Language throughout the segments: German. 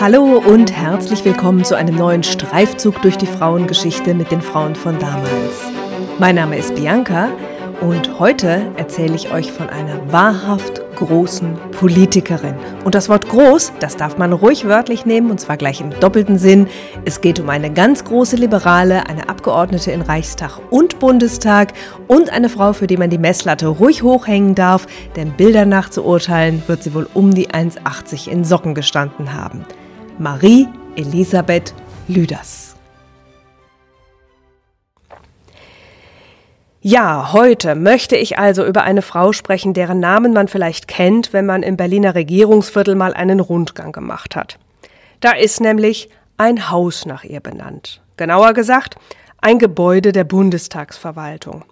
Hallo und herzlich willkommen zu einem neuen Streifzug durch die Frauengeschichte mit den Frauen von damals. Mein Name ist Bianca und heute erzähle ich euch von einer wahrhaft großen Politikerin. Und das Wort groß, das darf man ruhig wörtlich nehmen, und zwar gleich im doppelten Sinn. Es geht um eine ganz große Liberale, eine Abgeordnete in Reichstag und Bundestag und eine Frau, für die man die Messlatte ruhig hochhängen darf, denn Bildern nach zu urteilen, wird sie wohl um die 1,80 in Socken gestanden haben. Marie Elisabeth Lüders. Ja, heute möchte ich also über eine Frau sprechen, deren Namen man vielleicht kennt, wenn man im Berliner Regierungsviertel mal einen Rundgang gemacht hat. Da ist nämlich ein Haus nach ihr benannt. Genauer gesagt, ein Gebäude der Bundestagsverwaltung.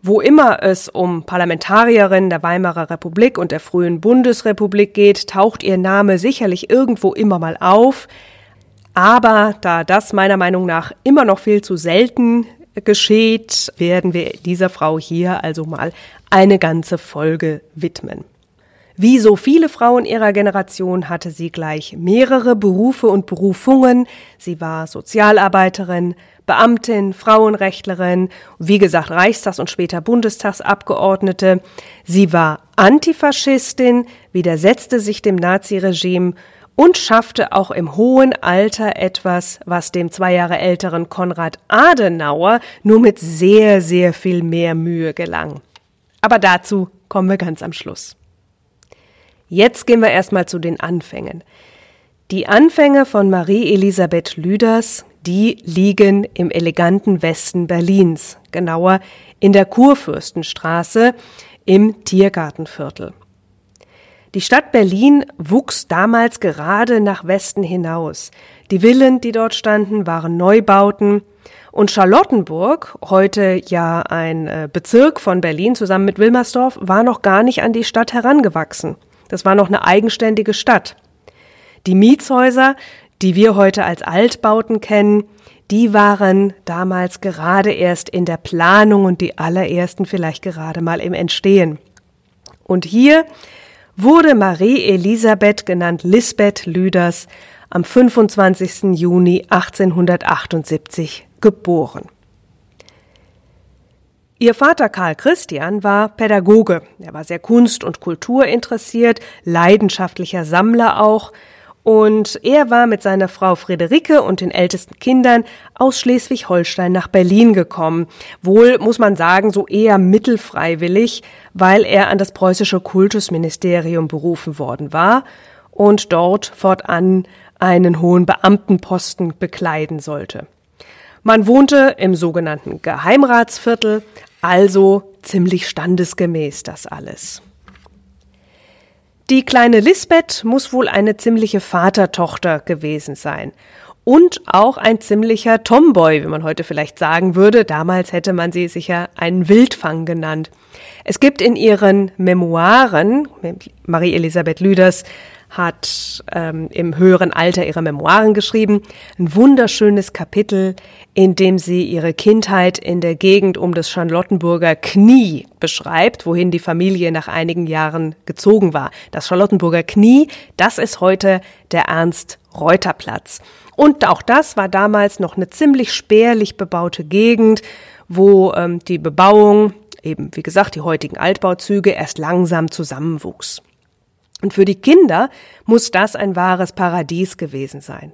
Wo immer es um Parlamentarierinnen der Weimarer Republik und der frühen Bundesrepublik geht, taucht ihr Name sicherlich irgendwo immer mal auf. Aber da das meiner Meinung nach immer noch viel zu selten geschieht, werden wir dieser Frau hier also mal eine ganze Folge widmen. Wie so viele Frauen ihrer Generation hatte sie gleich mehrere Berufe und Berufungen. Sie war Sozialarbeiterin, Beamtin, Frauenrechtlerin, wie gesagt Reichstags- und später Bundestagsabgeordnete. Sie war Antifaschistin, widersetzte sich dem Naziregime und schaffte auch im hohen Alter etwas, was dem zwei Jahre älteren Konrad Adenauer nur mit sehr, sehr viel mehr Mühe gelang. Aber dazu kommen wir ganz am Schluss. Jetzt gehen wir erstmal zu den Anfängen. Die Anfänge von Marie Elisabeth Lüders, die liegen im eleganten Westen Berlins, genauer in der Kurfürstenstraße im Tiergartenviertel. Die Stadt Berlin wuchs damals gerade nach Westen hinaus. Die Villen, die dort standen, waren Neubauten. Und Charlottenburg, heute ja ein äh, Bezirk von Berlin zusammen mit Wilmersdorf, war noch gar nicht an die Stadt herangewachsen. Das war noch eine eigenständige Stadt. Die Mietshäuser, die wir heute als Altbauten kennen, die waren damals gerade erst in der Planung und die allerersten vielleicht gerade mal im Entstehen. Und hier wurde Marie Elisabeth genannt Lisbeth Lüders am 25. Juni 1878 geboren. Ihr Vater Karl Christian war Pädagoge. Er war sehr kunst- und kulturinteressiert, leidenschaftlicher Sammler auch, und er war mit seiner Frau Friederike und den ältesten Kindern aus Schleswig-Holstein nach Berlin gekommen. Wohl, muss man sagen, so eher mittelfreiwillig, weil er an das preußische Kultusministerium berufen worden war und dort fortan einen hohen Beamtenposten bekleiden sollte. Man wohnte im sogenannten Geheimratsviertel, also ziemlich standesgemäß das alles. Die kleine Lisbeth muss wohl eine ziemliche Vatertochter gewesen sein. Und auch ein ziemlicher Tomboy, wie man heute vielleicht sagen würde. Damals hätte man sie sicher einen Wildfang genannt. Es gibt in ihren Memoiren, Marie Elisabeth Lüders hat ähm, im höheren Alter ihre Memoiren geschrieben. Ein wunderschönes Kapitel, in dem sie ihre Kindheit in der Gegend um das Charlottenburger Knie beschreibt, wohin die Familie nach einigen Jahren gezogen war. Das Charlottenburger Knie, das ist heute der Ernst-Reuter-Platz. Und auch das war damals noch eine ziemlich spärlich bebaute Gegend, wo ähm, die Bebauung, eben wie gesagt die heutigen Altbauzüge, erst langsam zusammenwuchs. Und für die Kinder muss das ein wahres Paradies gewesen sein.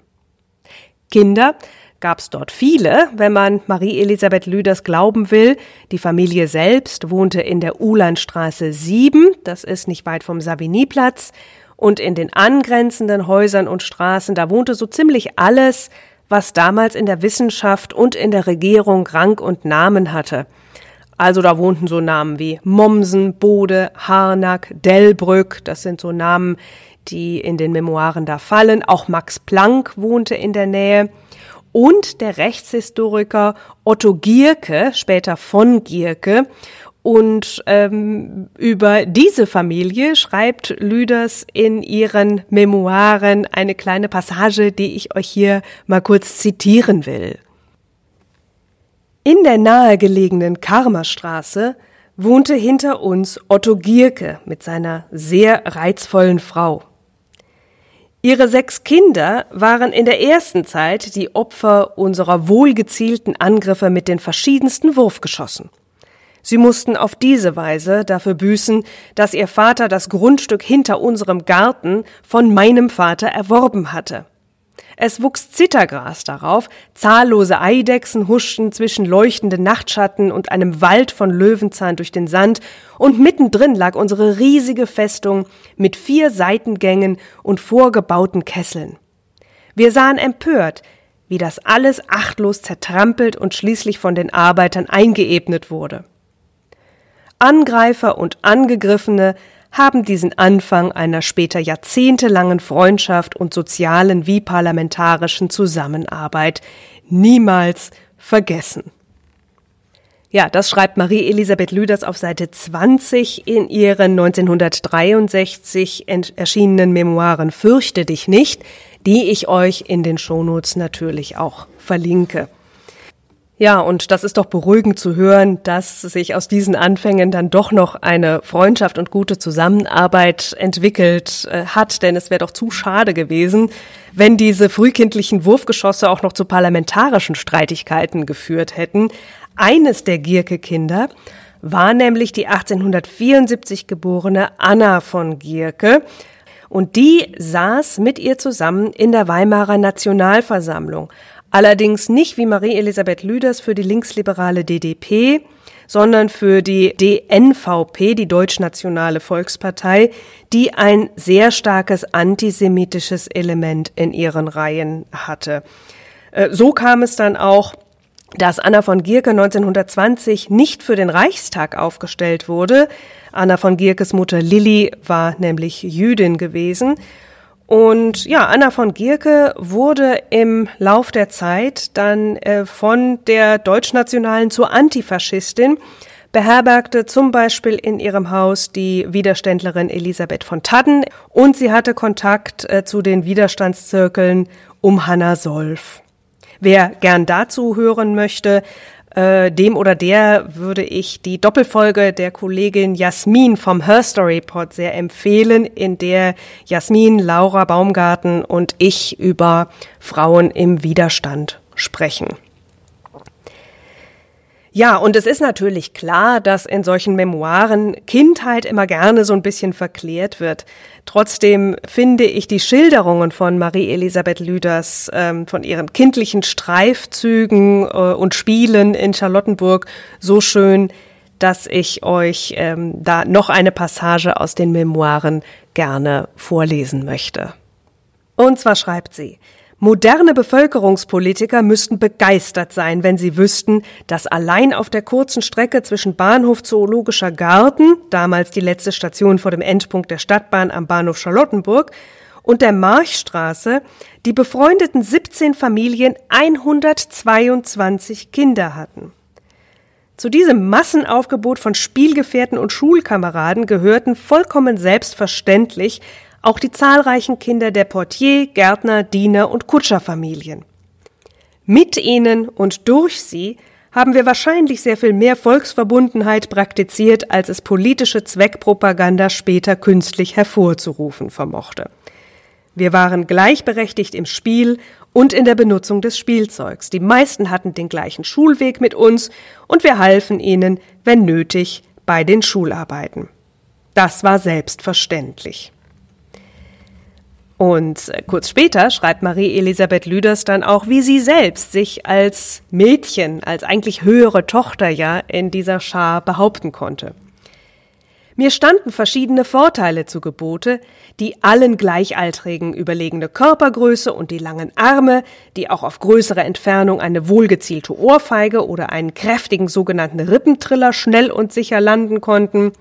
Kinder gab es dort viele, wenn man Marie Elisabeth Lüders glauben will. Die Familie selbst wohnte in der Ulandstraße 7, das ist nicht weit vom Savignyplatz, und in den angrenzenden Häusern und Straßen, da wohnte so ziemlich alles, was damals in der Wissenschaft und in der Regierung Rang und Namen hatte. Also da wohnten so Namen wie Mommsen, Bode, Harnack, Delbrück, das sind so Namen, die in den Memoiren da fallen. Auch Max Planck wohnte in der Nähe. Und der Rechtshistoriker Otto Gierke, später von Gierke. Und ähm, über diese Familie schreibt Lüders in ihren Memoiren eine kleine Passage, die ich euch hier mal kurz zitieren will. In der nahegelegenen Karmerstraße wohnte hinter uns Otto Gierke mit seiner sehr reizvollen Frau. Ihre sechs Kinder waren in der ersten Zeit die Opfer unserer wohlgezielten Angriffe mit den verschiedensten Wurfgeschossen. Sie mussten auf diese Weise dafür büßen, dass ihr Vater das Grundstück hinter unserem Garten von meinem Vater erworben hatte. Es wuchs Zittergras darauf, zahllose Eidechsen huschten zwischen leuchtenden Nachtschatten und einem Wald von Löwenzahn durch den Sand, und mittendrin lag unsere riesige Festung mit vier Seitengängen und vorgebauten Kesseln. Wir sahen empört, wie das alles achtlos zertrampelt und schließlich von den Arbeitern eingeebnet wurde. Angreifer und Angegriffene haben diesen Anfang einer später jahrzehntelangen Freundschaft und sozialen wie parlamentarischen Zusammenarbeit niemals vergessen. Ja, das schreibt Marie-Elisabeth Lüders auf Seite 20 in ihren 1963 erschienenen Memoiren Fürchte dich nicht, die ich euch in den Shownotes natürlich auch verlinke. Ja, und das ist doch beruhigend zu hören, dass sich aus diesen Anfängen dann doch noch eine Freundschaft und gute Zusammenarbeit entwickelt äh, hat, denn es wäre doch zu schade gewesen, wenn diese frühkindlichen Wurfgeschosse auch noch zu parlamentarischen Streitigkeiten geführt hätten. Eines der Gierke-Kinder war nämlich die 1874 geborene Anna von Gierke, und die saß mit ihr zusammen in der Weimarer Nationalversammlung. Allerdings nicht wie Marie-Elisabeth Lüders für die linksliberale DDP, sondern für die DNVP, die Deutschnationale Volkspartei, die ein sehr starkes antisemitisches Element in ihren Reihen hatte. Äh, so kam es dann auch, dass Anna von Gierke 1920 nicht für den Reichstag aufgestellt wurde. Anna von Gierkes Mutter Lilly war nämlich Jüdin gewesen und ja, Anna von Gierke wurde im Lauf der Zeit dann äh, von der Deutschnationalen zur Antifaschistin, beherbergte zum Beispiel in ihrem Haus die Widerständlerin Elisabeth von Tadden und sie hatte Kontakt äh, zu den Widerstandszirkeln um Hanna Solf. Wer gern dazu hören möchte, äh, dem oder der würde ich die Doppelfolge der Kollegin Jasmin vom Her Story Pod sehr empfehlen, in der Jasmin, Laura Baumgarten und ich über Frauen im Widerstand sprechen. Ja, und es ist natürlich klar, dass in solchen Memoiren Kindheit immer gerne so ein bisschen verklärt wird. Trotzdem finde ich die Schilderungen von Marie-Elisabeth Lüders, ähm, von ihren kindlichen Streifzügen äh, und Spielen in Charlottenburg so schön, dass ich euch ähm, da noch eine Passage aus den Memoiren gerne vorlesen möchte. Und zwar schreibt sie, Moderne Bevölkerungspolitiker müssten begeistert sein, wenn sie wüssten, dass allein auf der kurzen Strecke zwischen Bahnhof Zoologischer Garten, damals die letzte Station vor dem Endpunkt der Stadtbahn am Bahnhof Charlottenburg, und der Marchstraße die befreundeten 17 Familien 122 Kinder hatten. Zu diesem Massenaufgebot von Spielgefährten und Schulkameraden gehörten vollkommen selbstverständlich auch die zahlreichen Kinder der Portier, Gärtner, Diener und Kutscherfamilien. Mit ihnen und durch sie haben wir wahrscheinlich sehr viel mehr Volksverbundenheit praktiziert, als es politische Zweckpropaganda später künstlich hervorzurufen vermochte. Wir waren gleichberechtigt im Spiel und in der Benutzung des Spielzeugs. Die meisten hatten den gleichen Schulweg mit uns und wir halfen ihnen, wenn nötig, bei den Schularbeiten. Das war selbstverständlich. Und äh, kurz später schreibt Marie-Elisabeth Lüders dann auch, wie sie selbst sich als Mädchen, als eigentlich höhere Tochter ja in dieser Schar behaupten konnte. Mir standen verschiedene Vorteile zu Gebote, die allen Gleichaltrigen überlegene Körpergröße und die langen Arme, die auch auf größere Entfernung eine wohlgezielte Ohrfeige oder einen kräftigen sogenannten Rippentriller schnell und sicher landen konnten,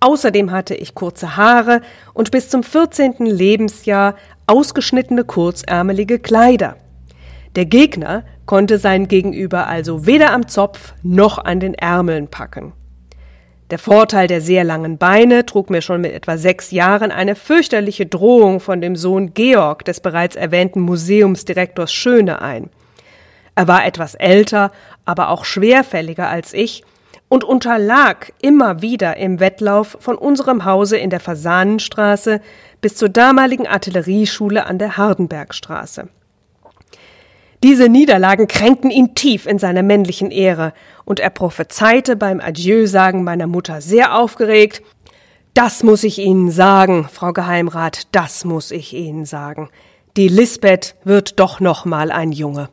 Außerdem hatte ich kurze Haare und bis zum 14. Lebensjahr ausgeschnittene kurzärmelige Kleider. Der Gegner konnte sein Gegenüber also weder am Zopf noch an den Ärmeln packen. Der Vorteil der sehr langen Beine trug mir schon mit etwa sechs Jahren eine fürchterliche Drohung von dem Sohn Georg des bereits erwähnten Museumsdirektors Schöne ein. Er war etwas älter, aber auch schwerfälliger als ich und unterlag immer wieder im Wettlauf von unserem Hause in der Fasanenstraße bis zur damaligen Artillerieschule an der Hardenbergstraße. Diese Niederlagen kränkten ihn tief in seiner männlichen Ehre, und er prophezeite beim Adieu-Sagen meiner Mutter sehr aufgeregt, das muss ich Ihnen sagen, Frau Geheimrat, das muss ich Ihnen sagen. Die Lisbeth wird doch noch mal ein Junge.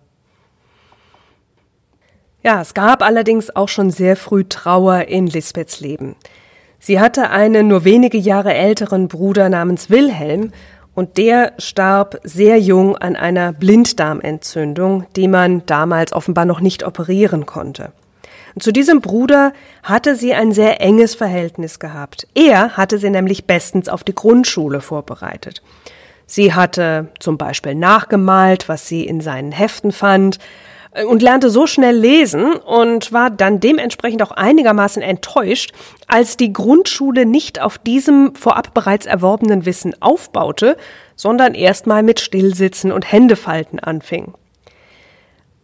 Ja, es gab allerdings auch schon sehr früh Trauer in Lisbeths Leben. Sie hatte einen nur wenige Jahre älteren Bruder namens Wilhelm und der starb sehr jung an einer Blinddarmentzündung, die man damals offenbar noch nicht operieren konnte. Und zu diesem Bruder hatte sie ein sehr enges Verhältnis gehabt. Er hatte sie nämlich bestens auf die Grundschule vorbereitet. Sie hatte zum Beispiel nachgemalt, was sie in seinen Heften fand, und lernte so schnell lesen und war dann dementsprechend auch einigermaßen enttäuscht, als die Grundschule nicht auf diesem vorab bereits erworbenen Wissen aufbaute, sondern erstmal mit Stillsitzen und Händefalten anfing.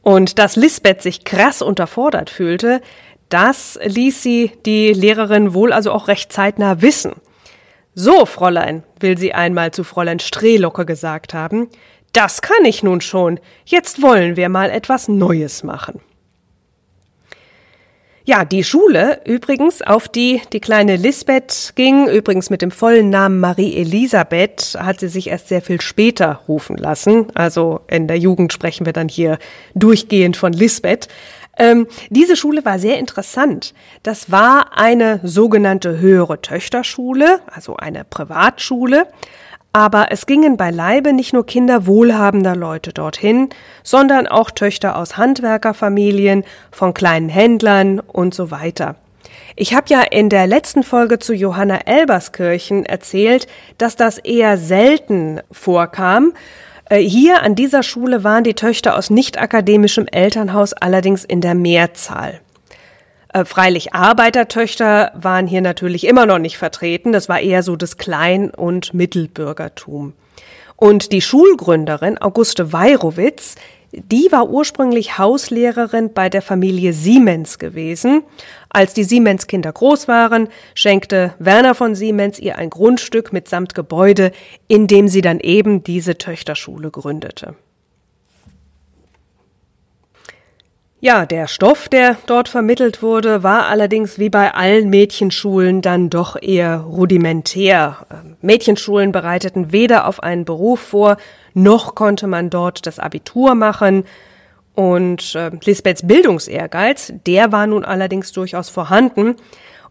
Und dass Lisbeth sich krass unterfordert fühlte, das ließ sie die Lehrerin wohl also auch recht zeitnah wissen. So, Fräulein, will sie einmal zu Fräulein Strehlocke gesagt haben, das kann ich nun schon. Jetzt wollen wir mal etwas Neues machen. Ja, die Schule übrigens, auf die die kleine Lisbeth ging, übrigens mit dem vollen Namen Marie Elisabeth, hat sie sich erst sehr viel später rufen lassen. Also in der Jugend sprechen wir dann hier durchgehend von Lisbeth. Ähm, diese Schule war sehr interessant. Das war eine sogenannte höhere Töchterschule, also eine Privatschule. Aber es gingen beileibe nicht nur Kinder wohlhabender Leute dorthin, sondern auch Töchter aus Handwerkerfamilien, von kleinen Händlern und so weiter. Ich habe ja in der letzten Folge zu Johanna Elberskirchen erzählt, dass das eher selten vorkam. Äh, hier an dieser Schule waren die Töchter aus nicht akademischem Elternhaus allerdings in der Mehrzahl. Äh, freilich Arbeitertöchter waren hier natürlich immer noch nicht vertreten. Das war eher so das Klein- und Mittelbürgertum. Und die Schulgründerin Auguste Weirowitz, die war ursprünglich Hauslehrerin bei der Familie Siemens gewesen. Als die Siemens-Kinder groß waren, schenkte Werner von Siemens ihr ein Grundstück mitsamt Gebäude, in dem sie dann eben diese Töchterschule gründete. Ja, der Stoff, der dort vermittelt wurde, war allerdings wie bei allen Mädchenschulen dann doch eher rudimentär. Ähm, Mädchenschulen bereiteten weder auf einen Beruf vor, noch konnte man dort das Abitur machen. Und äh, Lisbeths Bildungsehrgeiz, der war nun allerdings durchaus vorhanden.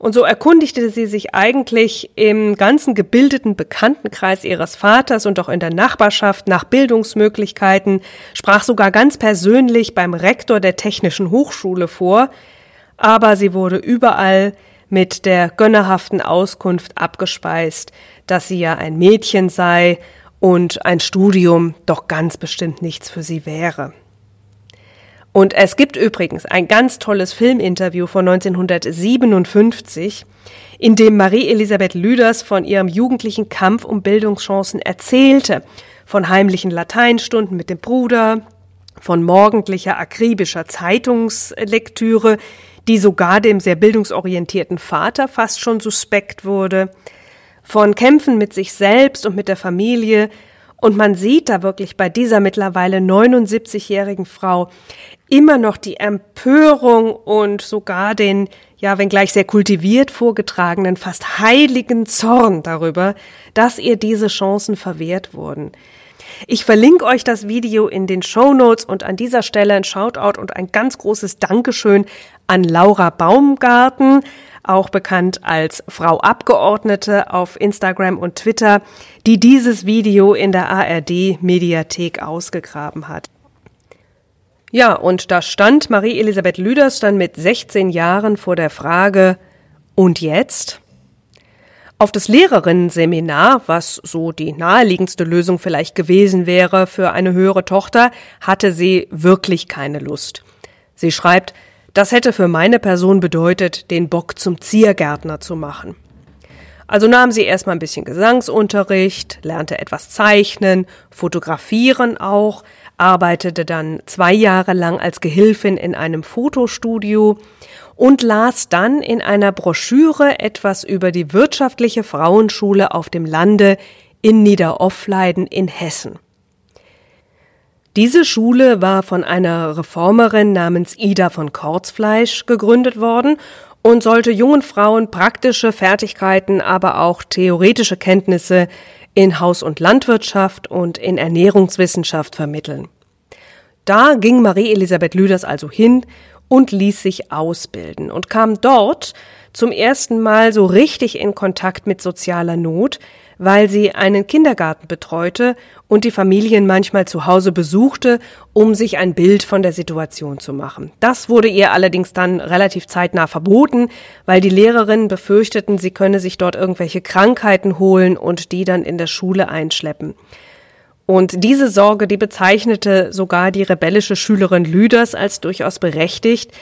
Und so erkundigte sie sich eigentlich im ganzen gebildeten Bekanntenkreis ihres Vaters und auch in der Nachbarschaft nach Bildungsmöglichkeiten, sprach sogar ganz persönlich beim Rektor der Technischen Hochschule vor, aber sie wurde überall mit der gönnerhaften Auskunft abgespeist, dass sie ja ein Mädchen sei und ein Studium doch ganz bestimmt nichts für sie wäre. Und es gibt übrigens ein ganz tolles Filminterview von 1957, in dem Marie-Elisabeth Lüders von ihrem jugendlichen Kampf um Bildungschancen erzählte, von heimlichen Lateinstunden mit dem Bruder, von morgendlicher akribischer Zeitungslektüre, die sogar dem sehr bildungsorientierten Vater fast schon suspekt wurde, von Kämpfen mit sich selbst und mit der Familie, und man sieht da wirklich bei dieser mittlerweile 79-jährigen Frau immer noch die Empörung und sogar den, ja, wenngleich sehr kultiviert vorgetragenen, fast heiligen Zorn darüber, dass ihr diese Chancen verwehrt wurden. Ich verlinke euch das Video in den Show Notes und an dieser Stelle ein Shoutout und ein ganz großes Dankeschön an Laura Baumgarten, auch bekannt als Frau Abgeordnete auf Instagram und Twitter, die dieses Video in der ARD Mediathek ausgegraben hat. Ja, und da stand Marie-Elisabeth Lüders dann mit 16 Jahren vor der Frage, und jetzt? Auf das Lehrerinnenseminar, was so die naheliegendste Lösung vielleicht gewesen wäre für eine höhere Tochter, hatte sie wirklich keine Lust. Sie schreibt, das hätte für meine Person bedeutet, den Bock zum Ziergärtner zu machen. Also nahm sie erstmal ein bisschen Gesangsunterricht, lernte etwas zeichnen, fotografieren auch, arbeitete dann zwei Jahre lang als Gehilfin in einem Fotostudio und las dann in einer Broschüre etwas über die wirtschaftliche Frauenschule auf dem Lande in Niederoffleiden in Hessen. Diese Schule war von einer Reformerin namens Ida von Korzfleisch gegründet worden und sollte jungen Frauen praktische Fertigkeiten, aber auch theoretische Kenntnisse in Haus- und Landwirtschaft und in Ernährungswissenschaft vermitteln. Da ging Marie Elisabeth Lüders also hin und ließ sich ausbilden und kam dort zum ersten Mal so richtig in Kontakt mit sozialer Not, weil sie einen Kindergarten betreute und die Familien manchmal zu Hause besuchte, um sich ein Bild von der Situation zu machen. Das wurde ihr allerdings dann relativ zeitnah verboten, weil die Lehrerinnen befürchteten, sie könne sich dort irgendwelche Krankheiten holen und die dann in der Schule einschleppen. Und diese Sorge, die bezeichnete sogar die rebellische Schülerin Lüders als durchaus berechtigt,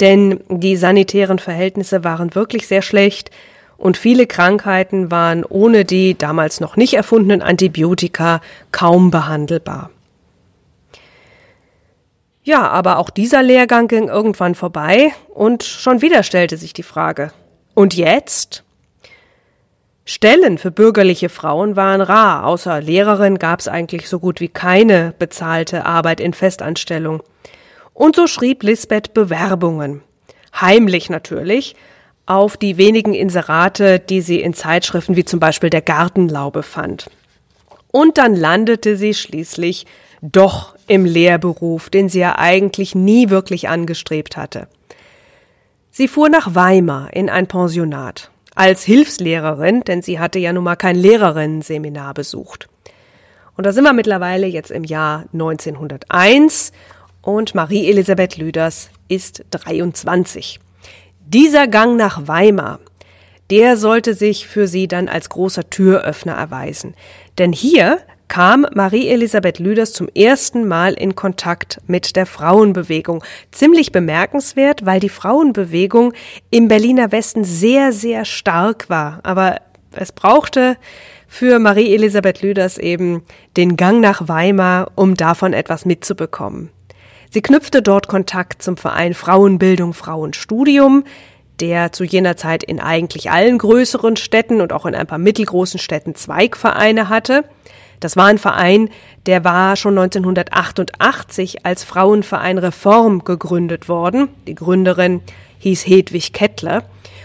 denn die sanitären Verhältnisse waren wirklich sehr schlecht und viele Krankheiten waren ohne die damals noch nicht erfundenen Antibiotika kaum behandelbar. Ja, aber auch dieser Lehrgang ging irgendwann vorbei und schon wieder stellte sich die Frage. Und jetzt? Stellen für bürgerliche Frauen waren rar, außer Lehrerin gab es eigentlich so gut wie keine bezahlte Arbeit in Festanstellung. Und so schrieb Lisbeth Bewerbungen. Heimlich natürlich, auf die wenigen Inserate, die sie in Zeitschriften wie zum Beispiel der Gartenlaube fand. Und dann landete sie schließlich doch im Lehrberuf, den sie ja eigentlich nie wirklich angestrebt hatte. Sie fuhr nach Weimar in ein Pensionat als Hilfslehrerin, denn sie hatte ja nun mal kein Lehrerinnenseminar besucht. Und da sind wir mittlerweile jetzt im Jahr 1901 und Marie Elisabeth Lüders ist 23. Dieser Gang nach Weimar, der sollte sich für sie dann als großer Türöffner erweisen. Denn hier kam Marie Elisabeth Lüders zum ersten Mal in Kontakt mit der Frauenbewegung. Ziemlich bemerkenswert, weil die Frauenbewegung im Berliner Westen sehr, sehr stark war. Aber es brauchte für Marie Elisabeth Lüders eben den Gang nach Weimar, um davon etwas mitzubekommen. Sie knüpfte dort Kontakt zum Verein Frauenbildung Frauenstudium, der zu jener Zeit in eigentlich allen größeren Städten und auch in ein paar mittelgroßen Städten Zweigvereine hatte. Das war ein Verein, der war schon 1988 als Frauenverein Reform gegründet worden. Die Gründerin hieß Hedwig Kettler.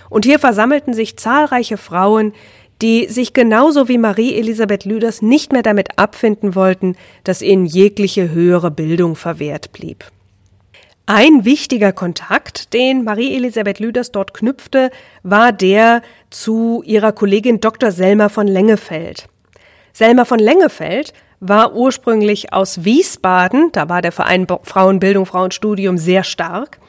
Und hier versammelten sich zahlreiche Frauen, die sich genauso wie Marie Elisabeth Lüders nicht mehr damit abfinden wollten, dass ihnen jegliche höhere Bildung verwehrt blieb. Ein wichtiger Kontakt, den Marie Elisabeth Lüders dort knüpfte, war der zu ihrer Kollegin Dr. Selma von Lengefeld. Selma von Lengefeld war ursprünglich aus Wiesbaden, da war der Verein Frauenbildung, Frauenstudium sehr stark.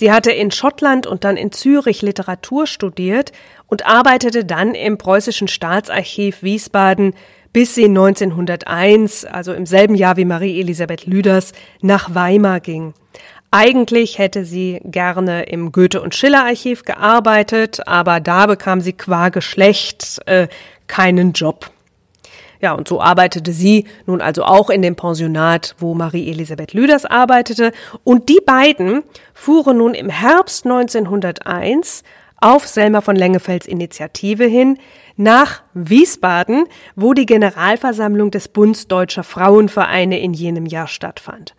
Sie hatte in Schottland und dann in Zürich Literatur studiert und arbeitete dann im Preußischen Staatsarchiv Wiesbaden, bis sie 1901, also im selben Jahr wie Marie Elisabeth Lüders, nach Weimar ging. Eigentlich hätte sie gerne im Goethe- und Schiller-Archiv gearbeitet, aber da bekam sie qua Geschlecht äh, keinen Job. Ja, und so arbeitete sie nun also auch in dem Pensionat, wo Marie Elisabeth Lüders arbeitete. Und die beiden fuhren nun im Herbst 1901 auf Selma von Lengefelds Initiative hin nach Wiesbaden, wo die Generalversammlung des Bunds Deutscher Frauenvereine in jenem Jahr stattfand.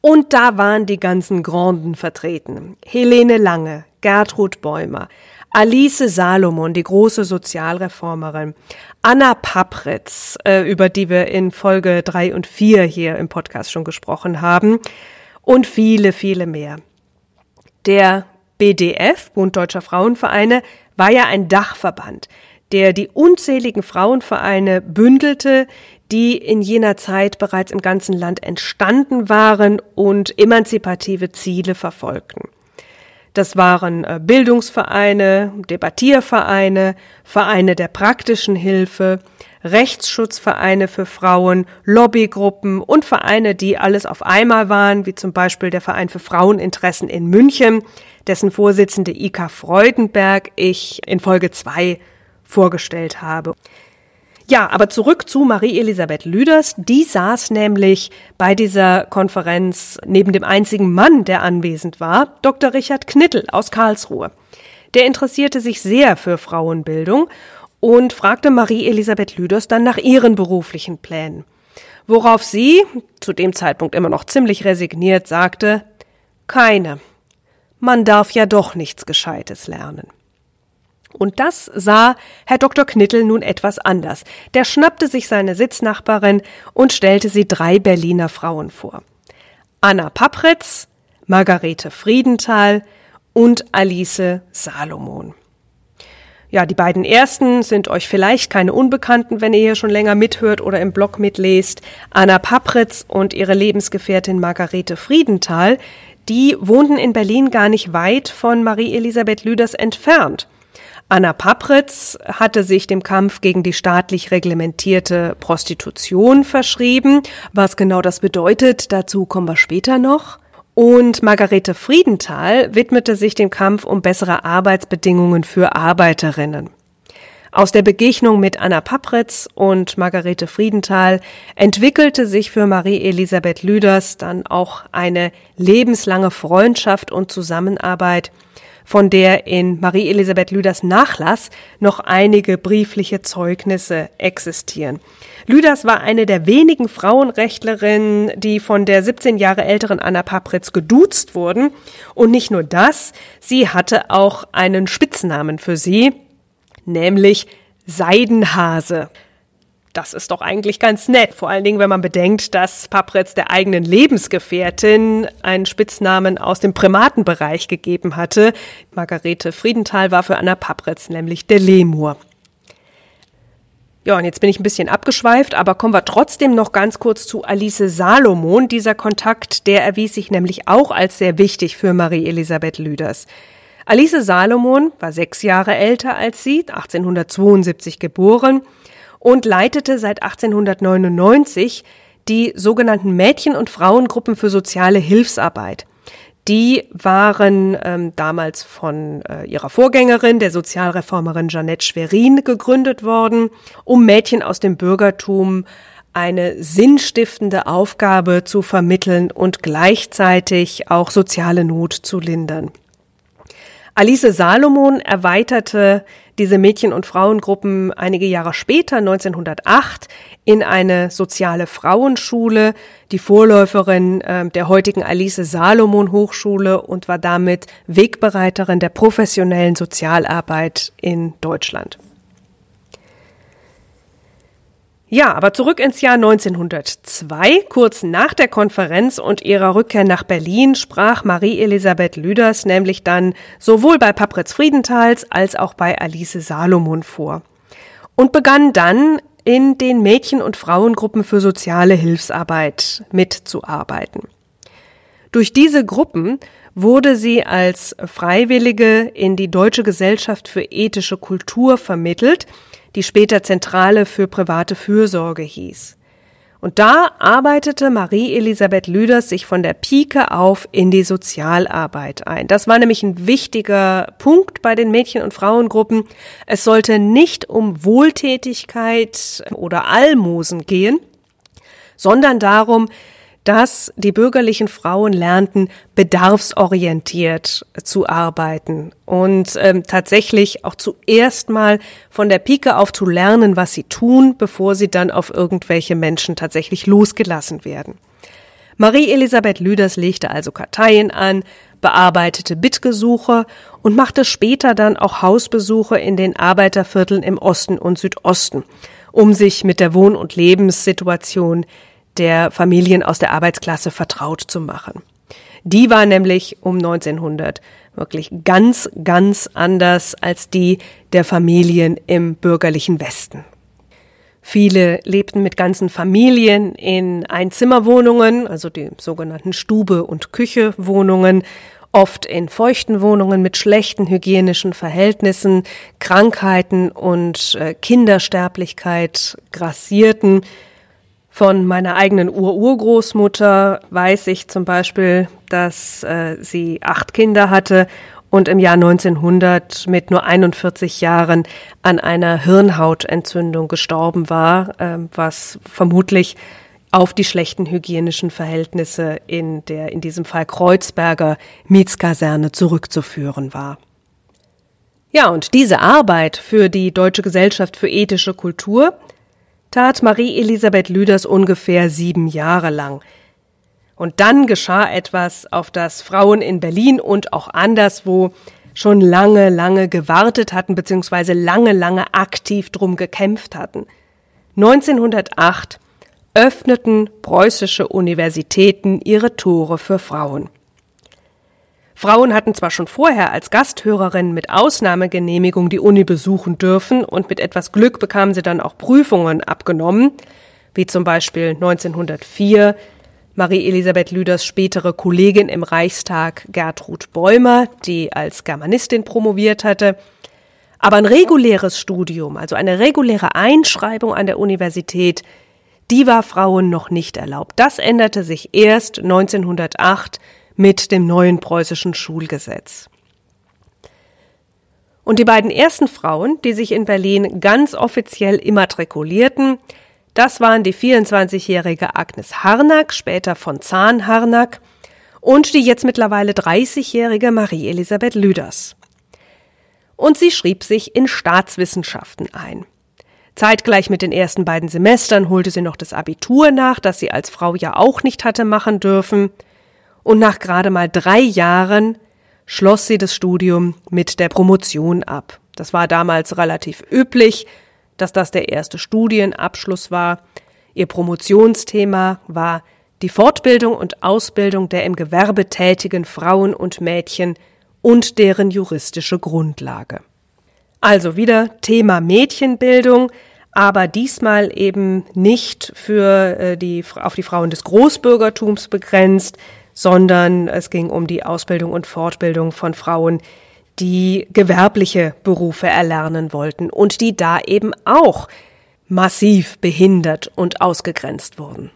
Und da waren die ganzen Granden vertreten. Helene Lange, Gertrud Bäumer, Alice Salomon, die große Sozialreformerin, Anna Papritz, äh, über die wir in Folge drei und vier hier im Podcast schon gesprochen haben, und viele, viele mehr. Der BDF, Bund Deutscher Frauenvereine, war ja ein Dachverband, der die unzähligen Frauenvereine bündelte, die in jener Zeit bereits im ganzen Land entstanden waren und emanzipative Ziele verfolgten. Das waren äh, Bildungsvereine, Debattiervereine, Vereine der praktischen Hilfe, Rechtsschutzvereine für Frauen, Lobbygruppen und Vereine, die alles auf einmal waren, wie zum Beispiel der Verein für Fraueninteressen in München, dessen Vorsitzende Ika Freudenberg ich in Folge 2 vorgestellt habe. Ja, aber zurück zu Marie-Elisabeth Lüders. Die saß nämlich bei dieser Konferenz neben dem einzigen Mann, der anwesend war, Dr. Richard Knittel aus Karlsruhe. Der interessierte sich sehr für Frauenbildung und fragte Marie-Elisabeth Lüders dann nach ihren beruflichen Plänen. Worauf sie, zu dem Zeitpunkt immer noch ziemlich resigniert, sagte, keine. Man darf ja doch nichts Gescheites lernen. Und das sah Herr Dr. Knittel nun etwas anders. Der schnappte sich seine Sitznachbarin und stellte sie drei Berliner Frauen vor. Anna Papritz, Margarete Friedenthal und Alice Salomon. Ja, die beiden ersten sind euch vielleicht keine Unbekannten, wenn ihr hier schon länger mithört oder im Blog mitlest. Anna Papritz und ihre Lebensgefährtin Margarete Friedenthal, die wohnten in Berlin gar nicht weit von Marie-Elisabeth Lüders entfernt. Anna Papritz hatte sich dem Kampf gegen die staatlich reglementierte Prostitution verschrieben. Was genau das bedeutet, dazu kommen wir später noch. Und Margarete Friedenthal widmete sich dem Kampf um bessere Arbeitsbedingungen für Arbeiterinnen. Aus der Begegnung mit Anna Papritz und Margarete Friedenthal entwickelte sich für Marie-Elisabeth Lüders dann auch eine lebenslange Freundschaft und Zusammenarbeit, von der in Marie-Elisabeth Lüders Nachlass noch einige briefliche Zeugnisse existieren. Lüders war eine der wenigen Frauenrechtlerinnen, die von der 17 Jahre älteren Anna Papritz geduzt wurden. Und nicht nur das, sie hatte auch einen Spitznamen für sie, nämlich Seidenhase. Das ist doch eigentlich ganz nett, vor allen Dingen, wenn man bedenkt, dass Papretz der eigenen Lebensgefährtin einen Spitznamen aus dem Primatenbereich gegeben hatte. Margarete Friedenthal war für Anna Papretz nämlich der Lemur. Ja, und jetzt bin ich ein bisschen abgeschweift, aber kommen wir trotzdem noch ganz kurz zu Alice Salomon. Dieser Kontakt, der erwies sich nämlich auch als sehr wichtig für Marie-Elisabeth Lüders. Alice Salomon war sechs Jahre älter als sie, 1872 geboren und leitete seit 1899 die sogenannten Mädchen- und Frauengruppen für soziale Hilfsarbeit. Die waren ähm, damals von äh, ihrer Vorgängerin, der Sozialreformerin Jeanette Schwerin, gegründet worden, um Mädchen aus dem Bürgertum eine sinnstiftende Aufgabe zu vermitteln und gleichzeitig auch soziale Not zu lindern. Alice Salomon erweiterte diese Mädchen- und Frauengruppen einige Jahre später, 1908, in eine soziale Frauenschule, die Vorläuferin äh, der heutigen Alice Salomon Hochschule und war damit Wegbereiterin der professionellen Sozialarbeit in Deutschland. Ja, aber zurück ins Jahr 1902. Kurz nach der Konferenz und ihrer Rückkehr nach Berlin sprach Marie-Elisabeth Lüders nämlich dann sowohl bei Papritz Friedenthals als auch bei Alice Salomon vor und begann dann in den Mädchen- und Frauengruppen für soziale Hilfsarbeit mitzuarbeiten. Durch diese Gruppen wurde sie als Freiwillige in die Deutsche Gesellschaft für ethische Kultur vermittelt, die später Zentrale für private Fürsorge hieß. Und da arbeitete Marie-Elisabeth Lüders sich von der Pike auf in die Sozialarbeit ein. Das war nämlich ein wichtiger Punkt bei den Mädchen- und Frauengruppen. Es sollte nicht um Wohltätigkeit oder Almosen gehen, sondern darum, dass die bürgerlichen Frauen lernten, bedarfsorientiert zu arbeiten und ähm, tatsächlich auch zuerst mal von der Pike auf zu lernen, was sie tun, bevor sie dann auf irgendwelche Menschen tatsächlich losgelassen werden. Marie-Elisabeth Lüders legte also Karteien an, bearbeitete Bittgesuche und machte später dann auch Hausbesuche in den Arbeitervierteln im Osten und Südosten, um sich mit der Wohn- und Lebenssituation der Familien aus der Arbeitsklasse vertraut zu machen. Die war nämlich um 1900 wirklich ganz, ganz anders als die der Familien im bürgerlichen Westen. Viele lebten mit ganzen Familien in Einzimmerwohnungen, also die sogenannten Stube- und Küchewohnungen, oft in feuchten Wohnungen mit schlechten hygienischen Verhältnissen, Krankheiten und äh, Kindersterblichkeit grassierten. Von meiner eigenen Ur-Urgroßmutter weiß ich zum Beispiel, dass äh, sie acht Kinder hatte und im Jahr 1900 mit nur 41 Jahren an einer Hirnhautentzündung gestorben war, ähm, was vermutlich auf die schlechten hygienischen Verhältnisse in der in diesem Fall Kreuzberger Mietskaserne zurückzuführen war. Ja, und diese Arbeit für die Deutsche Gesellschaft für ethische Kultur tat Marie Elisabeth Lüders ungefähr sieben Jahre lang. Und dann geschah etwas, auf das Frauen in Berlin und auch anderswo schon lange, lange gewartet hatten, beziehungsweise lange, lange aktiv drum gekämpft hatten. 1908 öffneten preußische Universitäten ihre Tore für Frauen. Frauen hatten zwar schon vorher als Gasthörerinnen mit Ausnahmegenehmigung die Uni besuchen dürfen und mit etwas Glück bekamen sie dann auch Prüfungen abgenommen, wie zum Beispiel 1904 Marie-Elisabeth Lüders spätere Kollegin im Reichstag Gertrud Bäumer, die als Germanistin promoviert hatte. Aber ein reguläres Studium, also eine reguläre Einschreibung an der Universität, die war Frauen noch nicht erlaubt. Das änderte sich erst 1908 mit dem neuen preußischen Schulgesetz. Und die beiden ersten Frauen, die sich in Berlin ganz offiziell immatrikulierten, das waren die 24-jährige Agnes Harnack, später von Zahn Harnack, und die jetzt mittlerweile 30-jährige Marie-Elisabeth Lüders. Und sie schrieb sich in Staatswissenschaften ein. Zeitgleich mit den ersten beiden Semestern holte sie noch das Abitur nach, das sie als Frau ja auch nicht hatte machen dürfen. Und nach gerade mal drei Jahren schloss sie das Studium mit der Promotion ab. Das war damals relativ üblich, dass das der erste Studienabschluss war. Ihr Promotionsthema war die Fortbildung und Ausbildung der im Gewerbe tätigen Frauen und Mädchen und deren juristische Grundlage. Also wieder Thema Mädchenbildung, aber diesmal eben nicht für äh, die, auf die Frauen des Großbürgertums begrenzt, sondern es ging um die Ausbildung und Fortbildung von Frauen, die gewerbliche Berufe erlernen wollten und die da eben auch massiv behindert und ausgegrenzt wurden.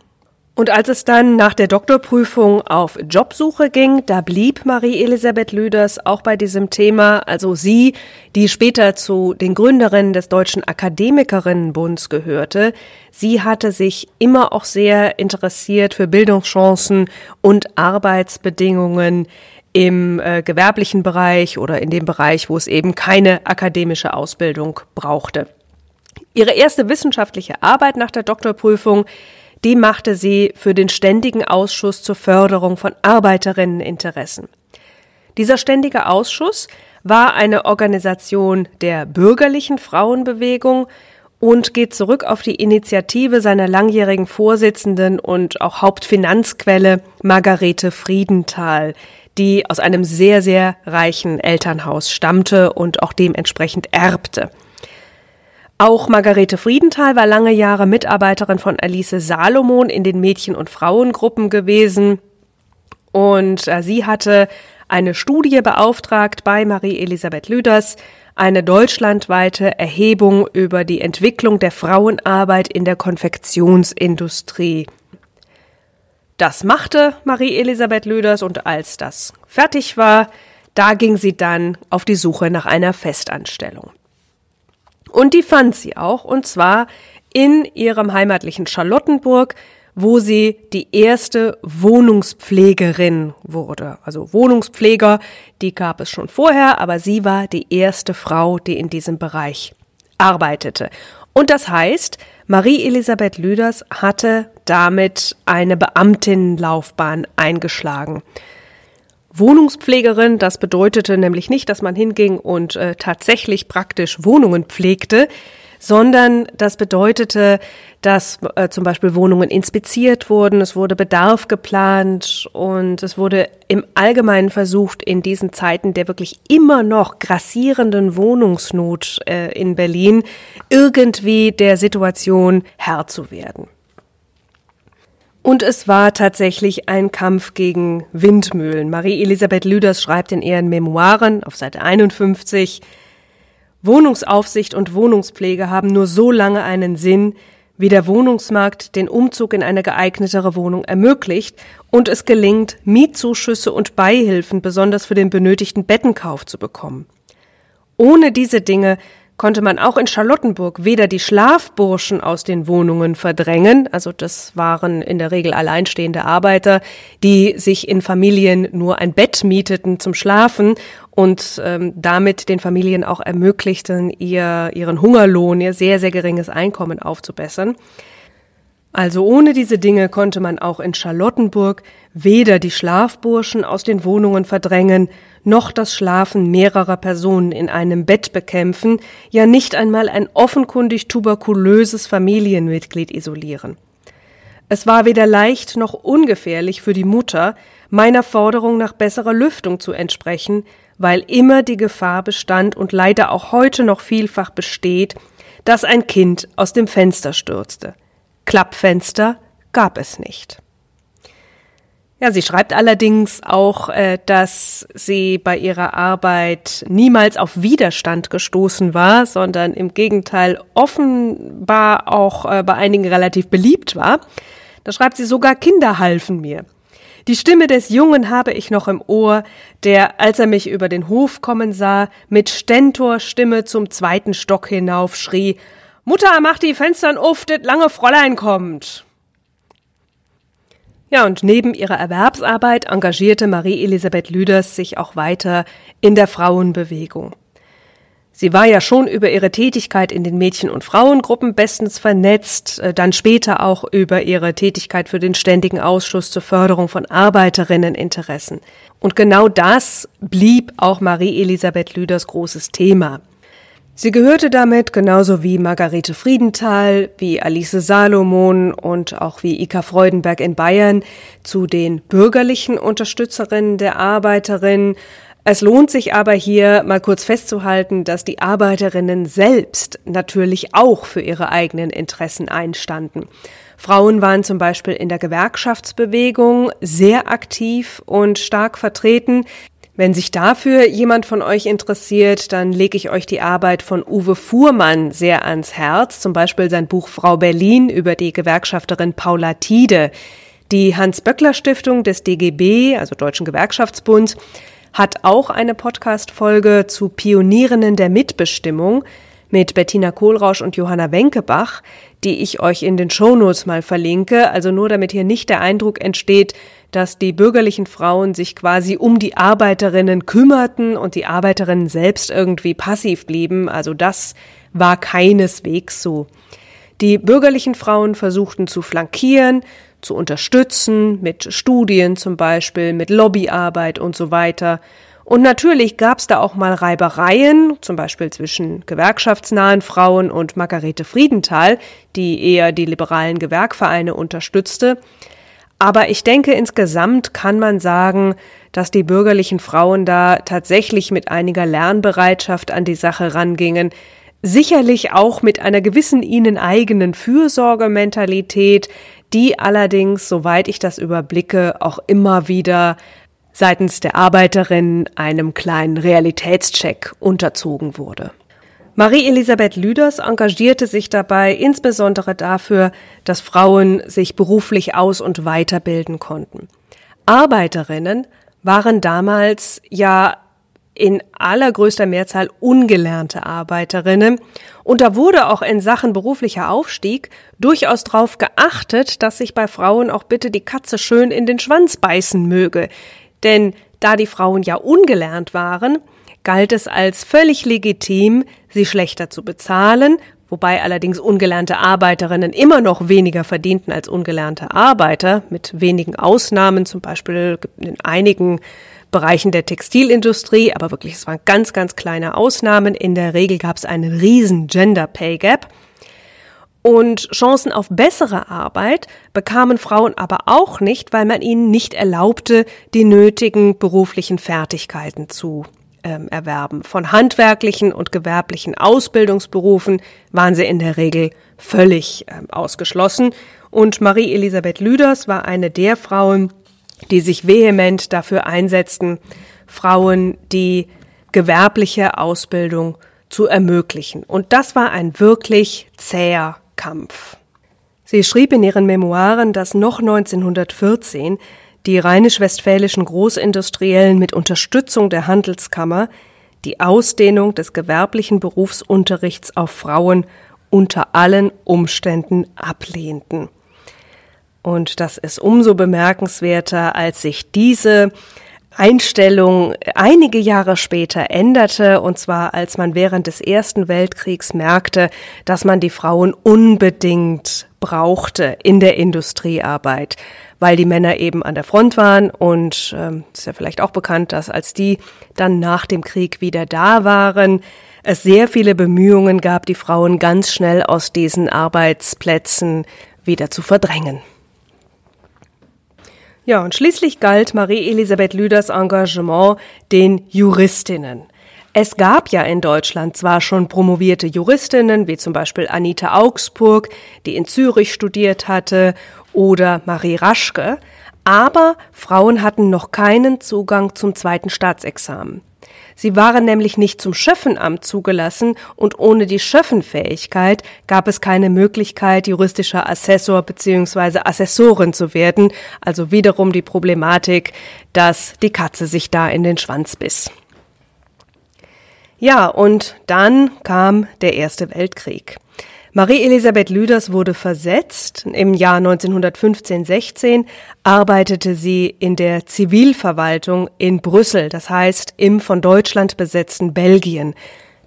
Und als es dann nach der Doktorprüfung auf Jobsuche ging, da blieb Marie-Elisabeth Lüders auch bei diesem Thema, also sie, die später zu den Gründerinnen des Deutschen Akademikerinnenbunds gehörte, sie hatte sich immer auch sehr interessiert für Bildungschancen und Arbeitsbedingungen im äh, gewerblichen Bereich oder in dem Bereich, wo es eben keine akademische Ausbildung brauchte. Ihre erste wissenschaftliche Arbeit nach der Doktorprüfung die machte sie für den Ständigen Ausschuss zur Förderung von Arbeiterinneninteressen. Dieser Ständige Ausschuss war eine Organisation der bürgerlichen Frauenbewegung und geht zurück auf die Initiative seiner langjährigen Vorsitzenden und auch Hauptfinanzquelle Margarete Friedenthal, die aus einem sehr, sehr reichen Elternhaus stammte und auch dementsprechend erbte. Auch Margarete Friedenthal war lange Jahre Mitarbeiterin von Alice Salomon in den Mädchen- und Frauengruppen gewesen. Und äh, sie hatte eine Studie beauftragt bei Marie-Elisabeth Lüders, eine deutschlandweite Erhebung über die Entwicklung der Frauenarbeit in der Konfektionsindustrie. Das machte Marie-Elisabeth Lüders und als das fertig war, da ging sie dann auf die Suche nach einer Festanstellung. Und die fand sie auch, und zwar in ihrem heimatlichen Charlottenburg, wo sie die erste Wohnungspflegerin wurde. Also Wohnungspfleger, die gab es schon vorher, aber sie war die erste Frau, die in diesem Bereich arbeitete. Und das heißt, Marie-Elisabeth Lüders hatte damit eine Beamtinnenlaufbahn eingeschlagen. Wohnungspflegerin. Das bedeutete nämlich nicht, dass man hinging und äh, tatsächlich praktisch Wohnungen pflegte, sondern das bedeutete, dass äh, zum Beispiel Wohnungen inspiziert wurden, es wurde Bedarf geplant und es wurde im Allgemeinen versucht, in diesen Zeiten der wirklich immer noch grassierenden Wohnungsnot äh, in Berlin irgendwie der Situation Herr zu werden. Und es war tatsächlich ein Kampf gegen Windmühlen. Marie-Elisabeth Lüders schreibt in ihren Memoiren auf Seite 51, Wohnungsaufsicht und Wohnungspflege haben nur so lange einen Sinn, wie der Wohnungsmarkt den Umzug in eine geeignetere Wohnung ermöglicht und es gelingt, Mietzuschüsse und Beihilfen besonders für den benötigten Bettenkauf zu bekommen. Ohne diese Dinge konnte man auch in Charlottenburg weder die Schlafburschen aus den Wohnungen verdrängen, also das waren in der Regel alleinstehende Arbeiter, die sich in Familien nur ein Bett mieteten zum Schlafen und ähm, damit den Familien auch ermöglichten, ihr, ihren Hungerlohn, ihr sehr, sehr geringes Einkommen aufzubessern. Also ohne diese Dinge konnte man auch in Charlottenburg weder die Schlafburschen aus den Wohnungen verdrängen, noch das Schlafen mehrerer Personen in einem Bett bekämpfen, ja nicht einmal ein offenkundig tuberkulöses Familienmitglied isolieren. Es war weder leicht noch ungefährlich für die Mutter, meiner Forderung nach besserer Lüftung zu entsprechen, weil immer die Gefahr bestand und leider auch heute noch vielfach besteht, dass ein Kind aus dem Fenster stürzte. Klappfenster gab es nicht. Ja, sie schreibt allerdings auch, äh, dass sie bei ihrer Arbeit niemals auf Widerstand gestoßen war, sondern im Gegenteil offenbar auch äh, bei einigen relativ beliebt war. Da schreibt sie sogar Kinder halfen mir. Die Stimme des Jungen habe ich noch im Ohr, der, als er mich über den Hof kommen sah, mit Stentorstimme zum zweiten Stock hinauf schrie Mutter, mach die Fenstern auf, das lange Fräulein kommt. Ja, und neben ihrer Erwerbsarbeit engagierte Marie-Elisabeth Lüders sich auch weiter in der Frauenbewegung. Sie war ja schon über ihre Tätigkeit in den Mädchen- und Frauengruppen bestens vernetzt, äh, dann später auch über ihre Tätigkeit für den Ständigen Ausschuss zur Förderung von Arbeiterinneninteressen. Und genau das blieb auch Marie-Elisabeth Lüders großes Thema. Sie gehörte damit genauso wie Margarete Friedenthal, wie Alice Salomon und auch wie Ika Freudenberg in Bayern zu den bürgerlichen Unterstützerinnen der Arbeiterinnen. Es lohnt sich aber hier mal kurz festzuhalten, dass die Arbeiterinnen selbst natürlich auch für ihre eigenen Interessen einstanden. Frauen waren zum Beispiel in der Gewerkschaftsbewegung sehr aktiv und stark vertreten. Wenn sich dafür jemand von euch interessiert, dann lege ich euch die Arbeit von Uwe Fuhrmann sehr ans Herz, zum Beispiel sein Buch Frau Berlin über die Gewerkschafterin Paula Tiede. Die Hans-Böckler-Stiftung des DGB, also Deutschen Gewerkschaftsbund, hat auch eine Podcast-Folge zu Pionierinnen der Mitbestimmung mit Bettina Kohlrausch und Johanna Wenkebach, die ich euch in den Shownotes mal verlinke, also nur damit hier nicht der Eindruck entsteht, dass die bürgerlichen Frauen sich quasi um die Arbeiterinnen kümmerten und die Arbeiterinnen selbst irgendwie passiv blieben. Also das war keineswegs so. Die bürgerlichen Frauen versuchten zu flankieren, zu unterstützen, mit Studien zum Beispiel, mit Lobbyarbeit und so weiter. Und natürlich gab es da auch mal Reibereien, zum Beispiel zwischen gewerkschaftsnahen Frauen und Margarete Friedenthal, die eher die liberalen Gewerkvereine unterstützte. Aber ich denke, insgesamt kann man sagen, dass die bürgerlichen Frauen da tatsächlich mit einiger Lernbereitschaft an die Sache rangingen, sicherlich auch mit einer gewissen ihnen eigenen Fürsorgementalität, die allerdings, soweit ich das überblicke, auch immer wieder seitens der Arbeiterinnen einem kleinen Realitätscheck unterzogen wurde. Marie-Elisabeth Lüders engagierte sich dabei insbesondere dafür, dass Frauen sich beruflich aus- und weiterbilden konnten. Arbeiterinnen waren damals ja in allergrößter Mehrzahl ungelernte Arbeiterinnen. Und da wurde auch in Sachen beruflicher Aufstieg durchaus darauf geachtet, dass sich bei Frauen auch bitte die Katze schön in den Schwanz beißen möge. Denn da die Frauen ja ungelernt waren, galt es als völlig legitim, sie schlechter zu bezahlen, wobei allerdings ungelernte Arbeiterinnen immer noch weniger verdienten als ungelernte Arbeiter, mit wenigen Ausnahmen, zum Beispiel in einigen Bereichen der Textilindustrie, aber wirklich, es waren ganz, ganz kleine Ausnahmen. In der Regel gab es einen riesen Gender Pay Gap. Und Chancen auf bessere Arbeit bekamen Frauen aber auch nicht, weil man ihnen nicht erlaubte, die nötigen beruflichen Fertigkeiten zu ähm, erwerben. Von handwerklichen und gewerblichen Ausbildungsberufen waren sie in der Regel völlig ähm, ausgeschlossen. Und Marie-Elisabeth Lüders war eine der Frauen, die sich vehement dafür einsetzten, Frauen die gewerbliche Ausbildung zu ermöglichen. Und das war ein wirklich zäher Kampf. Sie schrieb in ihren Memoiren, dass noch 1914 die rheinisch-westfälischen Großindustriellen mit Unterstützung der Handelskammer die Ausdehnung des gewerblichen Berufsunterrichts auf Frauen unter allen Umständen ablehnten. Und das ist umso bemerkenswerter, als sich diese Einstellung einige Jahre später änderte, und zwar als man während des Ersten Weltkriegs merkte, dass man die Frauen unbedingt brauchte in der Industriearbeit, weil die Männer eben an der Front waren und äh, ist ja vielleicht auch bekannt, dass als die dann nach dem Krieg wieder da waren, es sehr viele Bemühungen gab, die Frauen ganz schnell aus diesen Arbeitsplätzen wieder zu verdrängen. Ja, und schließlich galt Marie-Elisabeth Lüders Engagement den Juristinnen. Es gab ja in Deutschland zwar schon promovierte Juristinnen, wie zum Beispiel Anita Augsburg, die in Zürich studiert hatte, oder Marie Raschke, aber Frauen hatten noch keinen Zugang zum zweiten Staatsexamen. Sie waren nämlich nicht zum Schöffenamt zugelassen und ohne die Schöffenfähigkeit gab es keine Möglichkeit, juristischer Assessor bzw. Assessorin zu werden, also wiederum die Problematik, dass die Katze sich da in den Schwanz biss. Ja, und dann kam der Erste Weltkrieg. Marie-Elisabeth Lüders wurde versetzt. Im Jahr 1915-16 arbeitete sie in der Zivilverwaltung in Brüssel, das heißt im von Deutschland besetzten Belgien.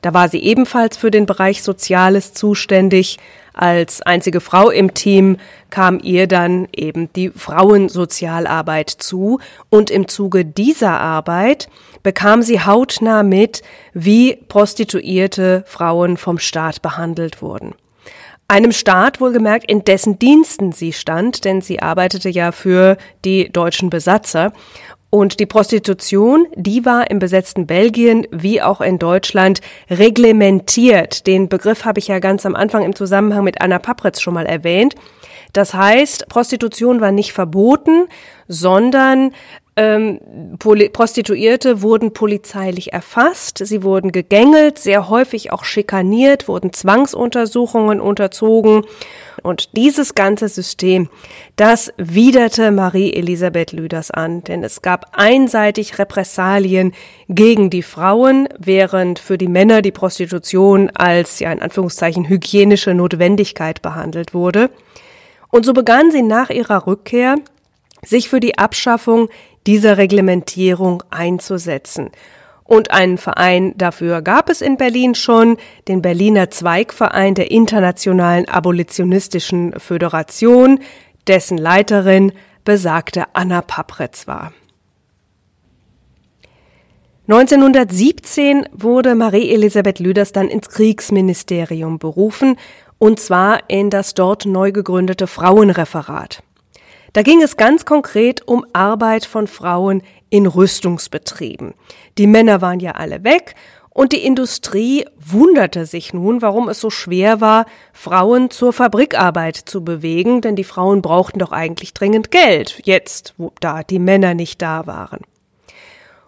Da war sie ebenfalls für den Bereich Soziales zuständig. Als einzige Frau im Team kam ihr dann eben die Frauensozialarbeit zu und im Zuge dieser Arbeit bekam sie hautnah mit, wie Prostituierte Frauen vom Staat behandelt wurden. Einem Staat wohlgemerkt, in dessen Diensten sie stand, denn sie arbeitete ja für die deutschen Besatzer. Und die Prostitution, die war im besetzten Belgien wie auch in Deutschland reglementiert. Den Begriff habe ich ja ganz am Anfang im Zusammenhang mit Anna Papritz schon mal erwähnt. Das heißt, Prostitution war nicht verboten, sondern ähm, Prostituierte wurden polizeilich erfasst, sie wurden gegängelt, sehr häufig auch schikaniert, wurden Zwangsuntersuchungen unterzogen. Und dieses ganze System, das widerte Marie Elisabeth Lüders an, denn es gab einseitig Repressalien gegen die Frauen, während für die Männer die Prostitution als ja in Anführungszeichen hygienische Notwendigkeit behandelt wurde. Und so begann sie nach ihrer Rückkehr sich für die Abschaffung dieser Reglementierung einzusetzen. Und einen Verein dafür gab es in Berlin schon, den Berliner Zweigverein der Internationalen Abolitionistischen Föderation, dessen Leiterin besagte Anna Papretz war. 1917 wurde Marie-Elisabeth Lüders dann ins Kriegsministerium berufen, und zwar in das dort neu gegründete Frauenreferat. Da ging es ganz konkret um Arbeit von Frauen in Rüstungsbetrieben. Die Männer waren ja alle weg und die Industrie wunderte sich nun, warum es so schwer war, Frauen zur Fabrikarbeit zu bewegen, denn die Frauen brauchten doch eigentlich dringend Geld, jetzt, wo da die Männer nicht da waren.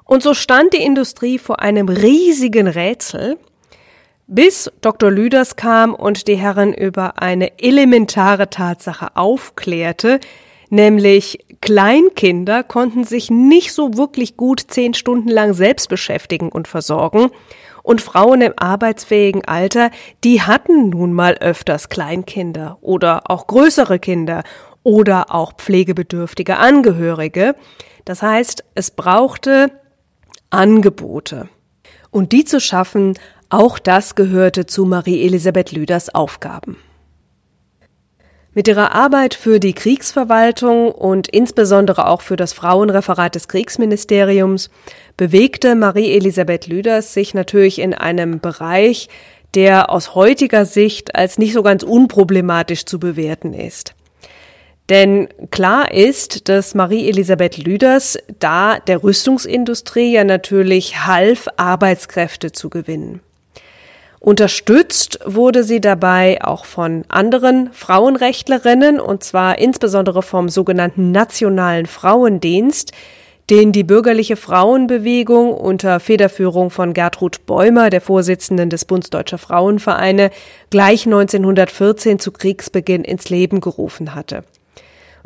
Und so stand die Industrie vor einem riesigen Rätsel, bis Dr. Lüders kam und die Herren über eine elementare Tatsache aufklärte, Nämlich Kleinkinder konnten sich nicht so wirklich gut zehn Stunden lang selbst beschäftigen und versorgen. Und Frauen im arbeitsfähigen Alter, die hatten nun mal öfters Kleinkinder oder auch größere Kinder oder auch pflegebedürftige Angehörige. Das heißt, es brauchte Angebote. Und die zu schaffen, auch das gehörte zu Marie-Elisabeth Lüders Aufgaben. Mit ihrer Arbeit für die Kriegsverwaltung und insbesondere auch für das Frauenreferat des Kriegsministeriums bewegte Marie-Elisabeth Lüders sich natürlich in einem Bereich, der aus heutiger Sicht als nicht so ganz unproblematisch zu bewerten ist. Denn klar ist, dass Marie-Elisabeth Lüders da der Rüstungsindustrie ja natürlich half, Arbeitskräfte zu gewinnen. Unterstützt wurde sie dabei auch von anderen Frauenrechtlerinnen, und zwar insbesondere vom sogenannten Nationalen Frauendienst, den die bürgerliche Frauenbewegung unter Federführung von Gertrud Bäumer, der Vorsitzenden des Bundes Deutscher Frauenvereine, gleich 1914 zu Kriegsbeginn ins Leben gerufen hatte.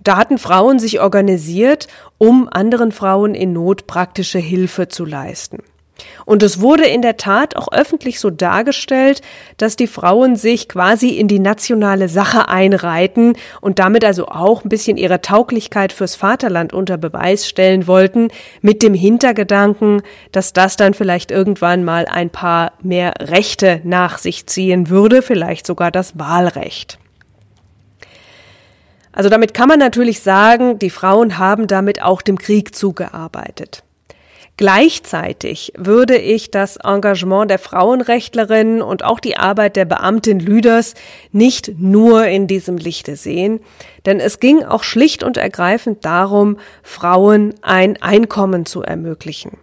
Da hatten Frauen sich organisiert, um anderen Frauen in Not praktische Hilfe zu leisten. Und es wurde in der Tat auch öffentlich so dargestellt, dass die Frauen sich quasi in die nationale Sache einreiten und damit also auch ein bisschen ihre Tauglichkeit fürs Vaterland unter Beweis stellen wollten, mit dem Hintergedanken, dass das dann vielleicht irgendwann mal ein paar mehr Rechte nach sich ziehen würde, vielleicht sogar das Wahlrecht. Also damit kann man natürlich sagen, die Frauen haben damit auch dem Krieg zugearbeitet. Gleichzeitig würde ich das Engagement der Frauenrechtlerinnen und auch die Arbeit der Beamtin Lüders nicht nur in diesem Lichte sehen, denn es ging auch schlicht und ergreifend darum, Frauen ein Einkommen zu ermöglichen.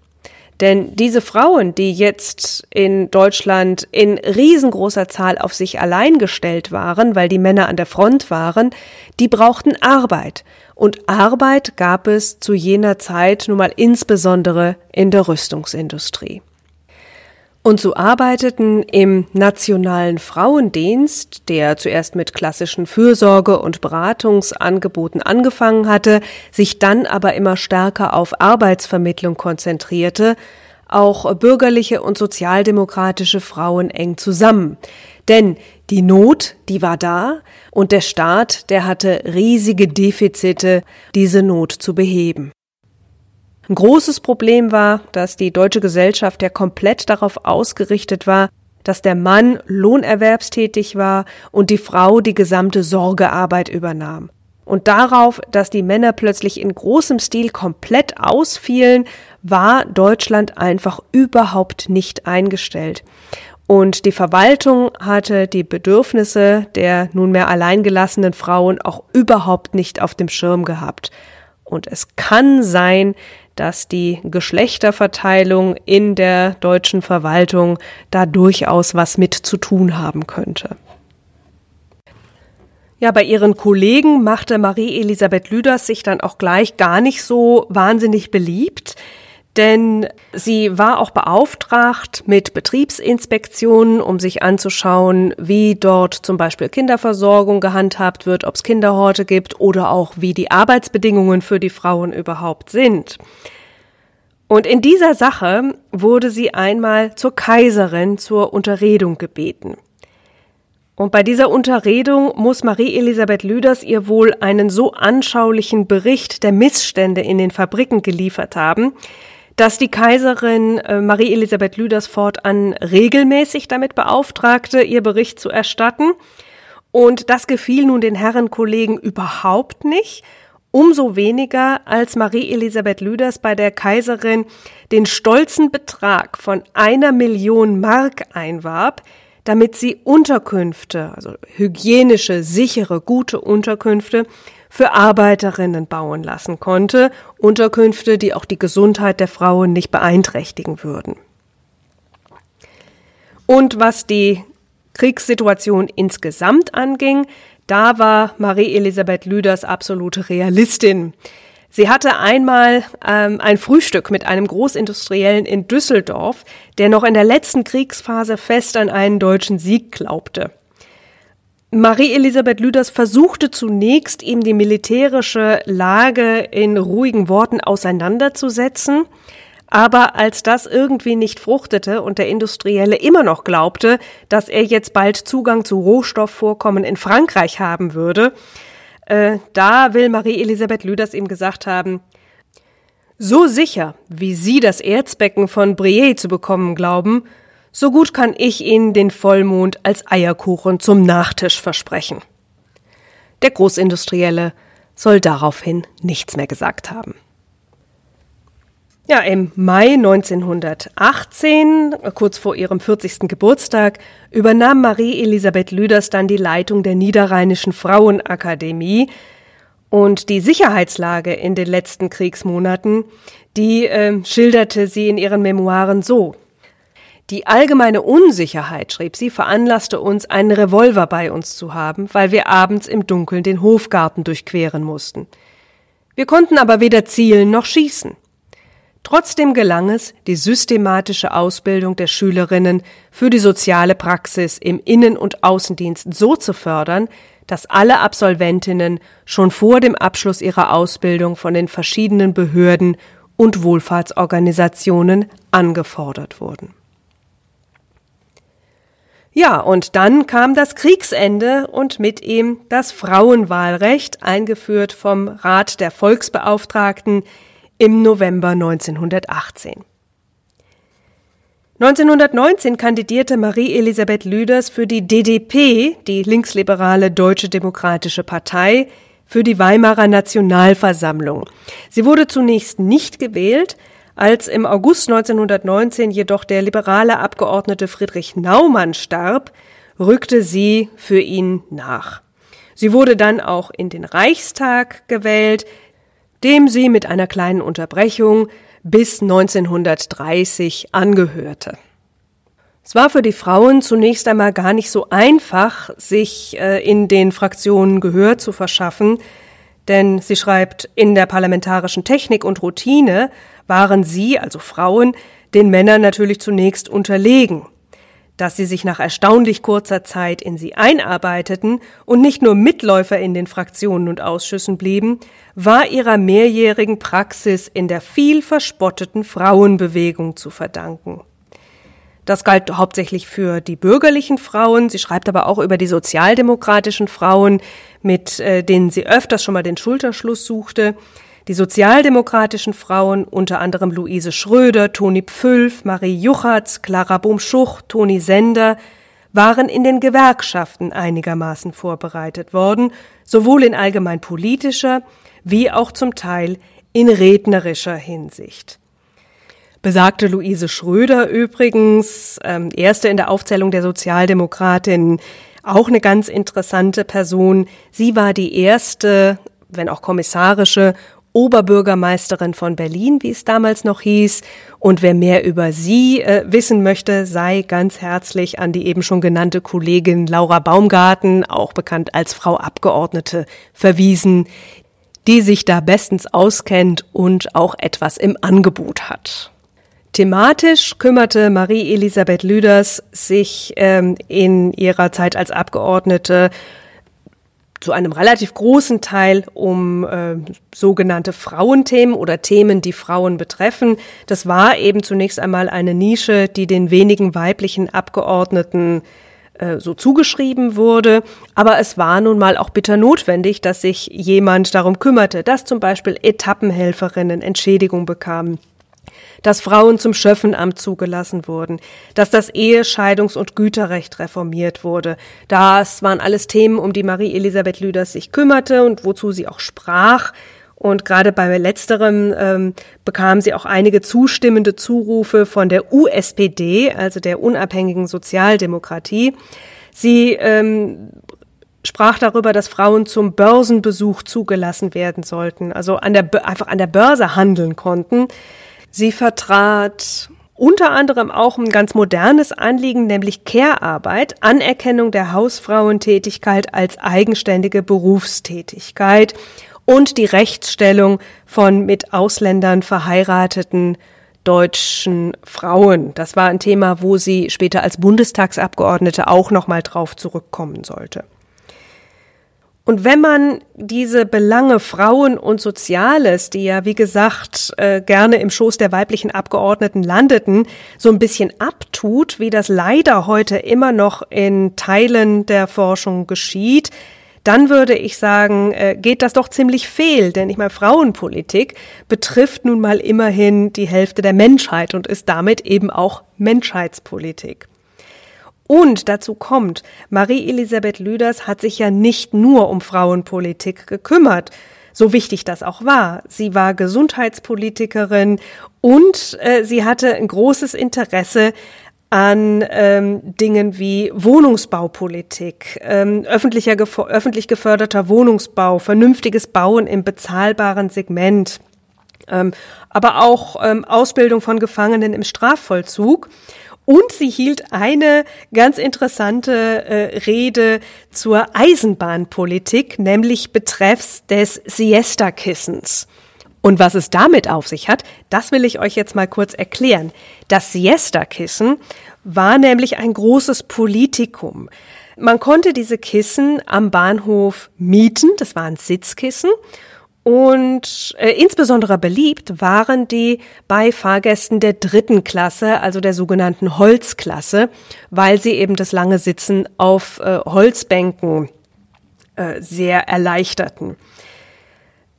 Denn diese Frauen, die jetzt in Deutschland in riesengroßer Zahl auf sich allein gestellt waren, weil die Männer an der Front waren, die brauchten Arbeit. Und Arbeit gab es zu jener Zeit nun mal insbesondere in der Rüstungsindustrie. Und so arbeiteten im Nationalen Frauendienst, der zuerst mit klassischen Fürsorge- und Beratungsangeboten angefangen hatte, sich dann aber immer stärker auf Arbeitsvermittlung konzentrierte, auch bürgerliche und sozialdemokratische Frauen eng zusammen. Denn die Not, die war da und der Staat, der hatte riesige Defizite, diese Not zu beheben. Ein großes Problem war, dass die deutsche Gesellschaft ja komplett darauf ausgerichtet war, dass der Mann lohnerwerbstätig war und die Frau die gesamte Sorgearbeit übernahm. Und darauf, dass die Männer plötzlich in großem Stil komplett ausfielen, war Deutschland einfach überhaupt nicht eingestellt. Und die Verwaltung hatte die Bedürfnisse der nunmehr alleingelassenen Frauen auch überhaupt nicht auf dem Schirm gehabt. Und es kann sein, dass die Geschlechterverteilung in der deutschen Verwaltung da durchaus was mit zu tun haben könnte. Ja, bei ihren Kollegen machte Marie-Elisabeth Lüders sich dann auch gleich gar nicht so wahnsinnig beliebt denn sie war auch beauftragt mit Betriebsinspektionen, um sich anzuschauen, wie dort zum Beispiel Kinderversorgung gehandhabt wird, ob es Kinderhorte gibt oder auch wie die Arbeitsbedingungen für die Frauen überhaupt sind. Und in dieser Sache wurde sie einmal zur Kaiserin zur Unterredung gebeten. Und bei dieser Unterredung muss Marie-Elisabeth Lüders ihr wohl einen so anschaulichen Bericht der Missstände in den Fabriken geliefert haben, dass die Kaiserin äh, Marie Elisabeth Lüders fortan regelmäßig damit beauftragte, ihr Bericht zu erstatten. Und das gefiel nun den Herrenkollegen überhaupt nicht. Umso weniger, als Marie Elisabeth Lüders bei der Kaiserin den stolzen Betrag von einer Million Mark einwarb, damit sie Unterkünfte, also hygienische, sichere, gute Unterkünfte für Arbeiterinnen bauen lassen konnte, Unterkünfte, die auch die Gesundheit der Frauen nicht beeinträchtigen würden. Und was die Kriegssituation insgesamt anging, da war Marie-Elisabeth Lüders absolute Realistin. Sie hatte einmal ähm, ein Frühstück mit einem Großindustriellen in Düsseldorf, der noch in der letzten Kriegsphase fest an einen deutschen Sieg glaubte. Marie-Elisabeth Lüders versuchte zunächst, ihm die militärische Lage in ruhigen Worten auseinanderzusetzen. Aber als das irgendwie nicht fruchtete und der Industrielle immer noch glaubte, dass er jetzt bald Zugang zu Rohstoffvorkommen in Frankreich haben würde, äh, da will Marie-Elisabeth Lüders ihm gesagt haben, so sicher, wie Sie das Erzbecken von Briey zu bekommen glauben, so gut kann ich Ihnen den Vollmond als Eierkuchen zum Nachtisch versprechen. Der Großindustrielle soll daraufhin nichts mehr gesagt haben. Ja, im Mai 1918, kurz vor ihrem 40. Geburtstag, übernahm Marie-Elisabeth Lüders dann die Leitung der Niederrheinischen Frauenakademie. Und die Sicherheitslage in den letzten Kriegsmonaten, die äh, schilderte sie in ihren Memoiren so. Die allgemeine Unsicherheit, schrieb sie, veranlasste uns, einen Revolver bei uns zu haben, weil wir abends im Dunkeln den Hofgarten durchqueren mussten. Wir konnten aber weder zielen noch schießen. Trotzdem gelang es, die systematische Ausbildung der Schülerinnen für die soziale Praxis im Innen- und Außendienst so zu fördern, dass alle Absolventinnen schon vor dem Abschluss ihrer Ausbildung von den verschiedenen Behörden und Wohlfahrtsorganisationen angefordert wurden. Ja, und dann kam das Kriegsende und mit ihm das Frauenwahlrecht, eingeführt vom Rat der Volksbeauftragten im November 1918. 1919 kandidierte Marie-Elisabeth Lüders für die DDP, die linksliberale Deutsche Demokratische Partei, für die Weimarer Nationalversammlung. Sie wurde zunächst nicht gewählt, als im August 1919 jedoch der liberale Abgeordnete Friedrich Naumann starb, rückte sie für ihn nach. Sie wurde dann auch in den Reichstag gewählt, dem sie mit einer kleinen Unterbrechung bis 1930 angehörte. Es war für die Frauen zunächst einmal gar nicht so einfach, sich äh, in den Fraktionen Gehör zu verschaffen, denn sie schreibt, in der parlamentarischen Technik und Routine waren sie, also Frauen, den Männern natürlich zunächst unterlegen. Dass sie sich nach erstaunlich kurzer Zeit in sie einarbeiteten und nicht nur Mitläufer in den Fraktionen und Ausschüssen blieben, war ihrer mehrjährigen Praxis in der viel verspotteten Frauenbewegung zu verdanken. Das galt hauptsächlich für die bürgerlichen Frauen. Sie schreibt aber auch über die sozialdemokratischen Frauen, mit äh, denen sie öfters schon mal den Schulterschluss suchte. Die sozialdemokratischen Frauen, unter anderem Luise Schröder, Toni Pfülf, Marie Juchatz, Clara Bumschuch, Toni Sender, waren in den Gewerkschaften einigermaßen vorbereitet worden, sowohl in allgemein politischer wie auch zum Teil in rednerischer Hinsicht. Besagte Luise Schröder übrigens, ähm, erste in der Aufzählung der Sozialdemokratin, auch eine ganz interessante Person. Sie war die erste, wenn auch kommissarische Oberbürgermeisterin von Berlin, wie es damals noch hieß. Und wer mehr über sie äh, wissen möchte, sei ganz herzlich an die eben schon genannte Kollegin Laura Baumgarten, auch bekannt als Frau Abgeordnete, verwiesen, die sich da bestens auskennt und auch etwas im Angebot hat. Thematisch kümmerte Marie-Elisabeth Lüders sich ähm, in ihrer Zeit als Abgeordnete zu einem relativ großen Teil um äh, sogenannte Frauenthemen oder Themen, die Frauen betreffen. Das war eben zunächst einmal eine Nische, die den wenigen weiblichen Abgeordneten äh, so zugeschrieben wurde. Aber es war nun mal auch bitter notwendig, dass sich jemand darum kümmerte, dass zum Beispiel Etappenhelferinnen Entschädigung bekamen dass Frauen zum Schöffenamt zugelassen wurden, dass das Ehescheidungs- und Güterrecht reformiert wurde. Das waren alles Themen, um die Marie-Elisabeth Lüders sich kümmerte und wozu sie auch sprach. Und gerade bei letzterem ähm, bekam sie auch einige zustimmende Zurufe von der USPD, also der unabhängigen Sozialdemokratie. Sie ähm, sprach darüber, dass Frauen zum Börsenbesuch zugelassen werden sollten, also an der, einfach an der Börse handeln konnten. Sie vertrat unter anderem auch ein ganz modernes Anliegen, nämlich Care-Arbeit, Anerkennung der Hausfrauentätigkeit als eigenständige Berufstätigkeit und die Rechtsstellung von mit Ausländern verheirateten deutschen Frauen. Das war ein Thema, wo sie später als Bundestagsabgeordnete auch noch mal drauf zurückkommen sollte. Und wenn man diese Belange Frauen und Soziales, die ja, wie gesagt, äh, gerne im Schoß der weiblichen Abgeordneten landeten, so ein bisschen abtut, wie das leider heute immer noch in Teilen der Forschung geschieht, dann würde ich sagen, äh, geht das doch ziemlich fehl, denn ich meine, Frauenpolitik betrifft nun mal immerhin die Hälfte der Menschheit und ist damit eben auch Menschheitspolitik. Und dazu kommt, Marie-Elisabeth Lüders hat sich ja nicht nur um Frauenpolitik gekümmert, so wichtig das auch war. Sie war Gesundheitspolitikerin und äh, sie hatte ein großes Interesse an ähm, Dingen wie Wohnungsbaupolitik, ähm, öffentlicher, öffentlich geförderter Wohnungsbau, vernünftiges Bauen im bezahlbaren Segment, ähm, aber auch ähm, Ausbildung von Gefangenen im Strafvollzug. Und sie hielt eine ganz interessante äh, Rede zur Eisenbahnpolitik, nämlich betreffs des Siesta-Kissens. Und was es damit auf sich hat, das will ich euch jetzt mal kurz erklären. Das Siesta-Kissen war nämlich ein großes Politikum. Man konnte diese Kissen am Bahnhof mieten, das waren Sitzkissen. Und äh, insbesondere beliebt waren die bei Fahrgästen der dritten Klasse, also der sogenannten Holzklasse, weil sie eben das lange Sitzen auf äh, Holzbänken äh, sehr erleichterten.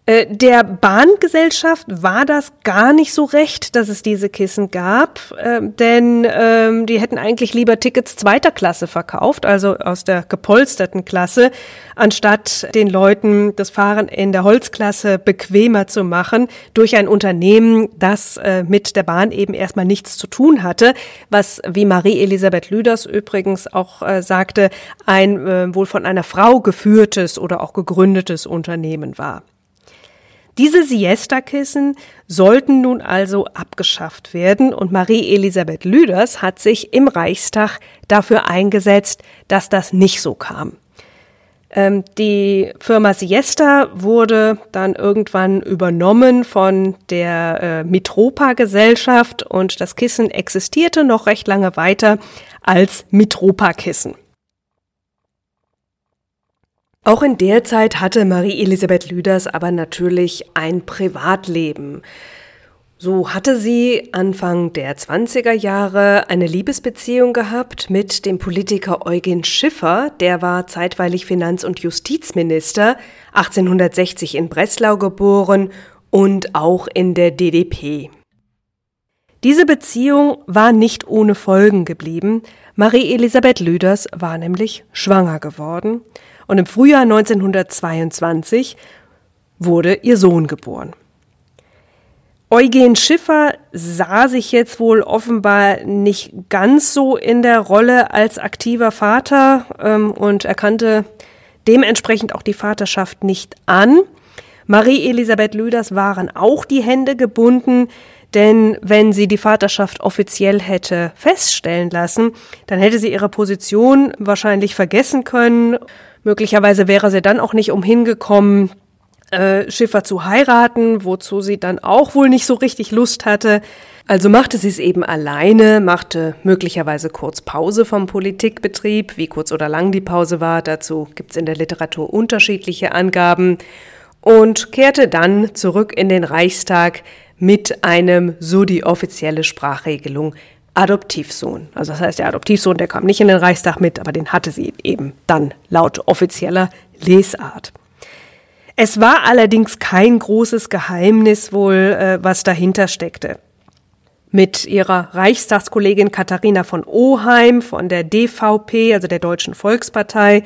Äh, der Bahngesellschaft war das gar nicht so recht, dass es diese Kissen gab, äh, denn ähm, die hätten eigentlich lieber Tickets zweiter Klasse verkauft, also aus der gepolsterten Klasse, anstatt den Leuten das Fahren in der Holzklasse bequemer zu machen durch ein Unternehmen, das äh, mit der Bahn eben erstmal nichts zu tun hatte, was, wie Marie-Elisabeth Lüders übrigens auch äh, sagte, ein äh, wohl von einer Frau geführtes oder auch gegründetes Unternehmen war. Diese Siesta-Kissen sollten nun also abgeschafft werden und Marie-Elisabeth Lüders hat sich im Reichstag dafür eingesetzt, dass das nicht so kam. Ähm, die Firma Siesta wurde dann irgendwann übernommen von der äh, Mitropa-Gesellschaft und das Kissen existierte noch recht lange weiter als Mitropa-Kissen. Auch in der Zeit hatte Marie-Elisabeth Lüders aber natürlich ein Privatleben. So hatte sie Anfang der 20er Jahre eine Liebesbeziehung gehabt mit dem Politiker Eugen Schiffer, der war zeitweilig Finanz- und Justizminister, 1860 in Breslau geboren und auch in der DDP. Diese Beziehung war nicht ohne Folgen geblieben. Marie-Elisabeth Lüders war nämlich schwanger geworden und im Frühjahr 1922 wurde ihr Sohn geboren. Eugen Schiffer sah sich jetzt wohl offenbar nicht ganz so in der Rolle als aktiver Vater ähm, und erkannte dementsprechend auch die Vaterschaft nicht an. Marie-Elisabeth Lüders waren auch die Hände gebunden, denn wenn sie die Vaterschaft offiziell hätte feststellen lassen, dann hätte sie ihre Position wahrscheinlich vergessen können Möglicherweise wäre sie dann auch nicht umhin gekommen, äh, Schiffer zu heiraten, wozu sie dann auch wohl nicht so richtig Lust hatte. Also machte sie es eben alleine, machte möglicherweise kurz Pause vom Politikbetrieb, wie kurz oder lang die Pause war, dazu gibt's in der Literatur unterschiedliche Angaben, und kehrte dann zurück in den Reichstag mit einem, so die offizielle Sprachregelung, Adoptivsohn. Also das heißt, der Adoptivsohn, der kam nicht in den Reichstag mit, aber den hatte sie eben dann laut offizieller Lesart. Es war allerdings kein großes Geheimnis wohl, äh, was dahinter steckte. Mit ihrer Reichstagskollegin Katharina von Oheim von der DVP, also der Deutschen Volkspartei,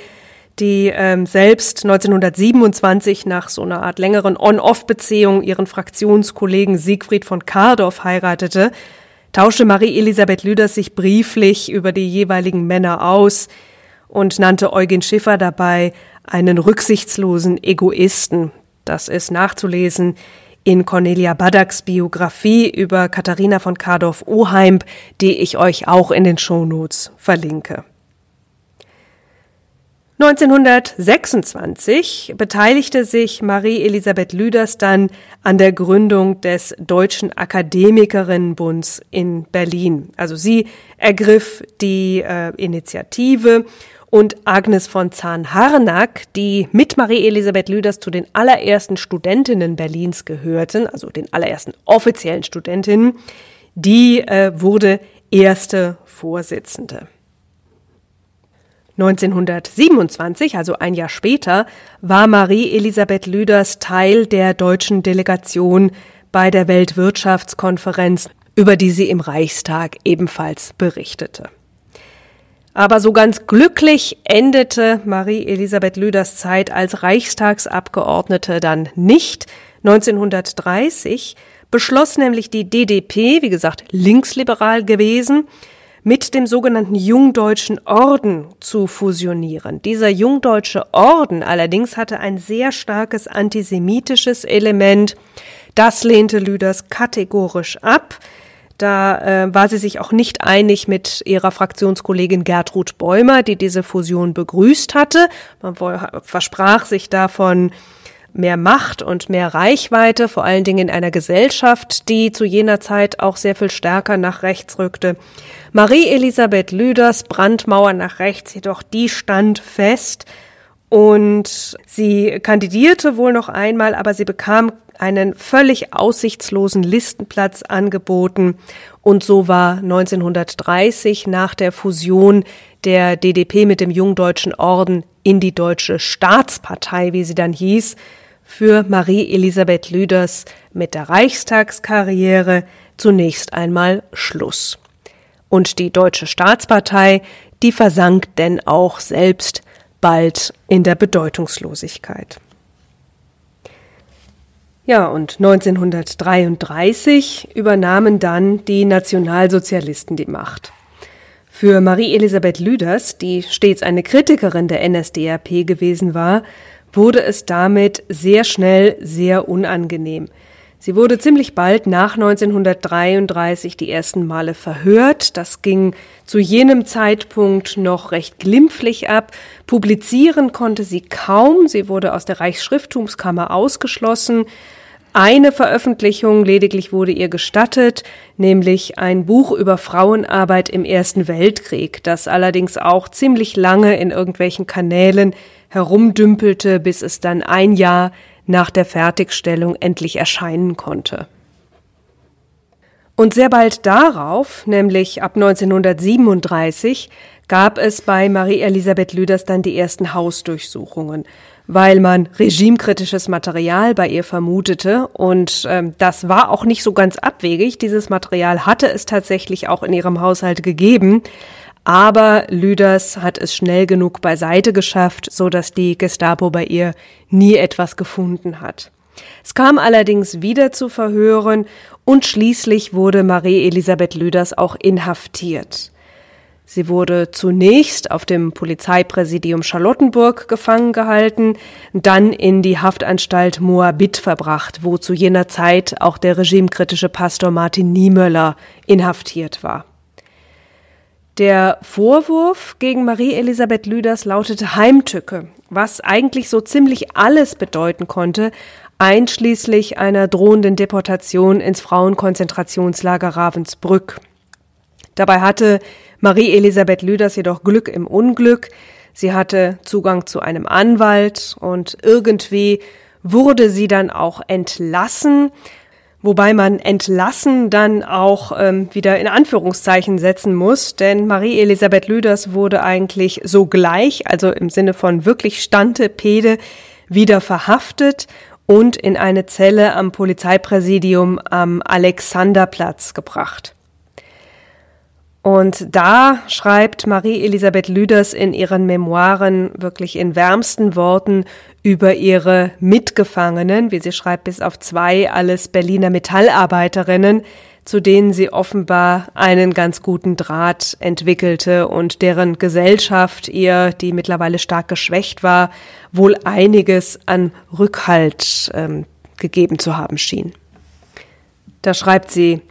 die ähm, selbst 1927 nach so einer Art längeren On-Off-Beziehung ihren Fraktionskollegen Siegfried von Kardorf heiratete, tauschte Marie-Elisabeth Lüders sich brieflich über die jeweiligen Männer aus und nannte Eugen Schiffer dabei einen rücksichtslosen Egoisten. Das ist nachzulesen in Cornelia Baddacks Biografie über Katharina von Kardorf-Oheimb, die ich euch auch in den Shownotes verlinke. 1926 beteiligte sich Marie-Elisabeth Lüders dann an der Gründung des Deutschen Akademikerinnenbunds in Berlin. Also sie ergriff die äh, Initiative und Agnes von Zahn-Harnack, die mit Marie-Elisabeth Lüders zu den allerersten Studentinnen Berlins gehörten, also den allerersten offiziellen Studentinnen, die äh, wurde erste Vorsitzende. 1927, also ein Jahr später, war Marie-Elisabeth Lüders Teil der deutschen Delegation bei der Weltwirtschaftskonferenz, über die sie im Reichstag ebenfalls berichtete. Aber so ganz glücklich endete Marie-Elisabeth Lüders Zeit als Reichstagsabgeordnete dann nicht. 1930 beschloss nämlich die DDP, wie gesagt linksliberal gewesen, mit dem sogenannten Jungdeutschen Orden zu fusionieren. Dieser Jungdeutsche Orden allerdings hatte ein sehr starkes antisemitisches Element. Das lehnte Lüders kategorisch ab. Da äh, war sie sich auch nicht einig mit ihrer Fraktionskollegin Gertrud Bäumer, die diese Fusion begrüßt hatte. Man versprach sich davon mehr Macht und mehr Reichweite, vor allen Dingen in einer Gesellschaft, die zu jener Zeit auch sehr viel stärker nach rechts rückte. Marie Elisabeth Lüders Brandmauer nach rechts, jedoch die stand fest und sie kandidierte wohl noch einmal, aber sie bekam einen völlig aussichtslosen Listenplatz angeboten und so war 1930 nach der Fusion der DDP mit dem Jungdeutschen Orden in die Deutsche Staatspartei, wie sie dann hieß, für Marie Elisabeth Lüders mit der Reichstagskarriere zunächst einmal Schluss. Und die Deutsche Staatspartei, die versank denn auch selbst bald in der Bedeutungslosigkeit. Ja, und 1933 übernahmen dann die Nationalsozialisten die Macht. Für Marie-Elisabeth Lüders, die stets eine Kritikerin der NSDAP gewesen war, wurde es damit sehr schnell sehr unangenehm. Sie wurde ziemlich bald nach 1933 die ersten Male verhört. Das ging zu jenem Zeitpunkt noch recht glimpflich ab. Publizieren konnte sie kaum. Sie wurde aus der Reichsschrifttumskammer ausgeschlossen. Eine Veröffentlichung lediglich wurde ihr gestattet, nämlich ein Buch über Frauenarbeit im Ersten Weltkrieg, das allerdings auch ziemlich lange in irgendwelchen Kanälen herumdümpelte, bis es dann ein Jahr nach der Fertigstellung endlich erscheinen konnte. Und sehr bald darauf, nämlich ab 1937, gab es bei Marie-Elisabeth Lüders dann die ersten Hausdurchsuchungen weil man regimekritisches Material bei ihr vermutete. Und ähm, das war auch nicht so ganz abwegig. Dieses Material hatte es tatsächlich auch in ihrem Haushalt gegeben. Aber Lüders hat es schnell genug beiseite geschafft, so dass die Gestapo bei ihr nie etwas gefunden hat. Es kam allerdings wieder zu Verhören und schließlich wurde Marie Elisabeth Lüders auch inhaftiert. Sie wurde zunächst auf dem Polizeipräsidium Charlottenburg gefangen gehalten, dann in die Haftanstalt Moabit verbracht, wo zu jener Zeit auch der regimekritische Pastor Martin Niemöller inhaftiert war. Der Vorwurf gegen Marie-Elisabeth Lüders lautete Heimtücke, was eigentlich so ziemlich alles bedeuten konnte, einschließlich einer drohenden Deportation ins Frauenkonzentrationslager Ravensbrück. Dabei hatte Marie-Elisabeth Lüders jedoch Glück im Unglück. Sie hatte Zugang zu einem Anwalt und irgendwie wurde sie dann auch entlassen, wobei man entlassen dann auch ähm, wieder in Anführungszeichen setzen muss, denn Marie-Elisabeth Lüders wurde eigentlich sogleich, also im Sinne von wirklich Stante Pede, wieder verhaftet und in eine Zelle am Polizeipräsidium am Alexanderplatz gebracht. Und da schreibt Marie-Elisabeth Lüders in ihren Memoiren wirklich in wärmsten Worten über ihre Mitgefangenen, wie sie schreibt, bis auf zwei, alles Berliner Metallarbeiterinnen, zu denen sie offenbar einen ganz guten Draht entwickelte und deren Gesellschaft ihr, die mittlerweile stark geschwächt war, wohl einiges an Rückhalt ähm, gegeben zu haben schien. Da schreibt sie,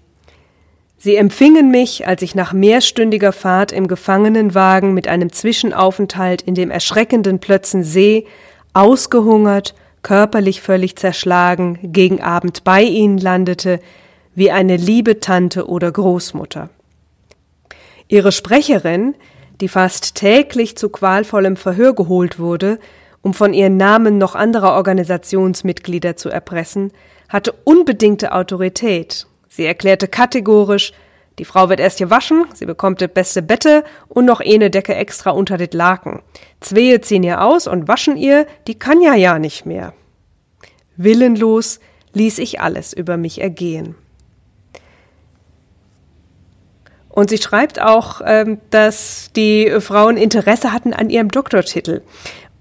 Sie empfingen mich, als ich nach mehrstündiger Fahrt im Gefangenenwagen mit einem Zwischenaufenthalt in dem erschreckenden Plötzensee, ausgehungert, körperlich völlig zerschlagen, gegen Abend bei ihnen landete, wie eine liebe Tante oder Großmutter. Ihre Sprecherin, die fast täglich zu qualvollem Verhör geholt wurde, um von ihren Namen noch anderer Organisationsmitglieder zu erpressen, hatte unbedingte Autorität Sie erklärte kategorisch, die Frau wird erst hier waschen, sie bekommt das beste Bette und noch eine Decke extra unter det Laken. Zwehe ziehen ihr aus und waschen ihr, die kann ja ja nicht mehr. Willenlos ließ ich alles über mich ergehen. Und sie schreibt auch, ähm, dass die Frauen Interesse hatten an ihrem Doktortitel.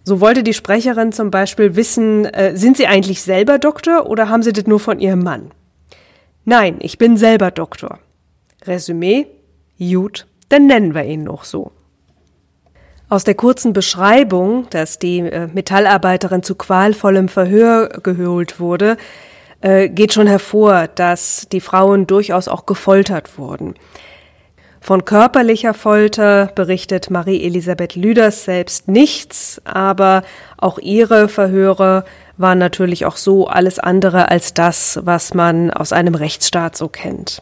So wollte die Sprecherin zum Beispiel wissen, äh, sind sie eigentlich selber Doktor oder haben sie das nur von ihrem Mann? Nein, ich bin selber Doktor. Resümee? Gut, dann nennen wir ihn noch so. Aus der kurzen Beschreibung, dass die äh, Metallarbeiterin zu qualvollem Verhör geholt wurde, äh, geht schon hervor, dass die Frauen durchaus auch gefoltert wurden. Von körperlicher Folter berichtet Marie-Elisabeth Lüders selbst nichts, aber auch ihre Verhörer war natürlich auch so alles andere als das, was man aus einem Rechtsstaat so kennt.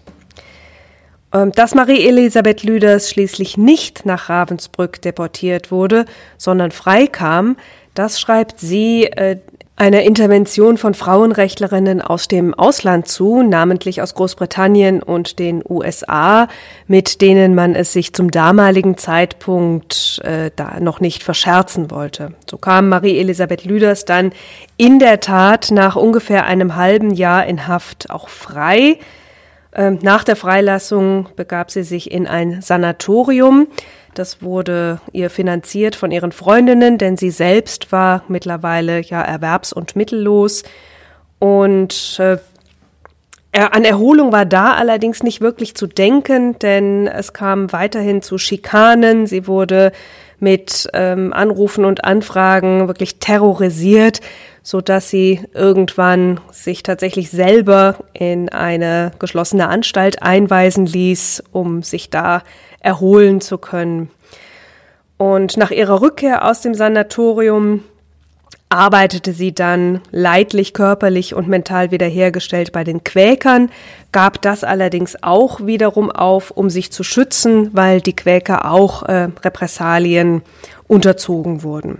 Ähm, dass Marie-Elisabeth Lüders schließlich nicht nach Ravensbrück deportiert wurde, sondern freikam, das schreibt sie äh, einer Intervention von Frauenrechtlerinnen aus dem Ausland zu, namentlich aus Großbritannien und den USA, mit denen man es sich zum damaligen Zeitpunkt äh, da noch nicht verscherzen wollte. So kam Marie-Elisabeth Lüders dann in der Tat nach ungefähr einem halben Jahr in Haft auch frei. Ähm, nach der Freilassung begab sie sich in ein Sanatorium. Das wurde ihr finanziert von ihren Freundinnen, denn sie selbst war mittlerweile ja erwerbs- und mittellos. Und äh, an Erholung war da allerdings nicht wirklich zu denken, denn es kam weiterhin zu Schikanen. Sie wurde mit ähm, Anrufen und Anfragen wirklich terrorisiert, so dass sie irgendwann sich tatsächlich selber in eine geschlossene Anstalt einweisen ließ, um sich da erholen zu können. Und nach ihrer Rückkehr aus dem Sanatorium arbeitete sie dann leidlich körperlich und mental wiederhergestellt bei den Quäkern, gab das allerdings auch wiederum auf, um sich zu schützen, weil die Quäker auch äh, Repressalien unterzogen wurden.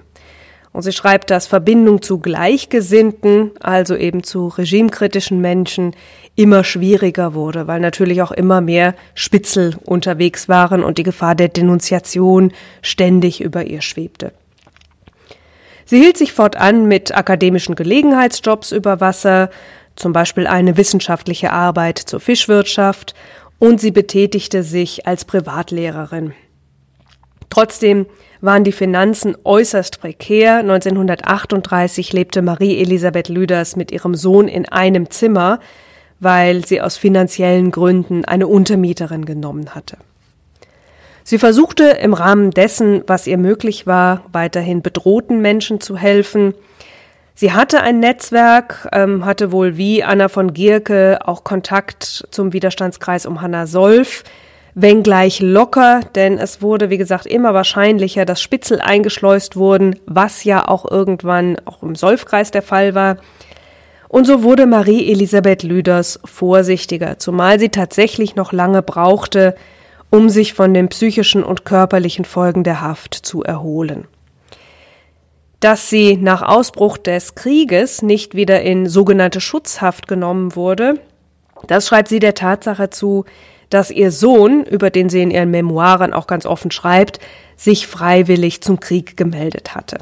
Und sie schreibt, dass Verbindung zu Gleichgesinnten, also eben zu regimekritischen Menschen, immer schwieriger wurde, weil natürlich auch immer mehr Spitzel unterwegs waren und die Gefahr der Denunziation ständig über ihr schwebte. Sie hielt sich fortan mit akademischen Gelegenheitsjobs über Wasser, zum Beispiel eine wissenschaftliche Arbeit zur Fischwirtschaft, und sie betätigte sich als Privatlehrerin. Trotzdem waren die Finanzen äußerst prekär. 1938 lebte Marie-Elisabeth Lüders mit ihrem Sohn in einem Zimmer, weil sie aus finanziellen Gründen eine Untermieterin genommen hatte. Sie versuchte im Rahmen dessen, was ihr möglich war, weiterhin bedrohten Menschen zu helfen. Sie hatte ein Netzwerk, ähm, hatte wohl wie Anna von Gierke auch Kontakt zum Widerstandskreis um Hanna Solf, wenngleich locker, denn es wurde, wie gesagt, immer wahrscheinlicher, dass Spitzel eingeschleust wurden, was ja auch irgendwann auch im Solfkreis der Fall war. Und so wurde Marie Elisabeth Lüders vorsichtiger, zumal sie tatsächlich noch lange brauchte, um sich von den psychischen und körperlichen Folgen der Haft zu erholen. Dass sie nach Ausbruch des Krieges nicht wieder in sogenannte Schutzhaft genommen wurde, das schreibt sie der Tatsache zu, dass ihr Sohn, über den sie in ihren Memoiren auch ganz offen schreibt, sich freiwillig zum Krieg gemeldet hatte.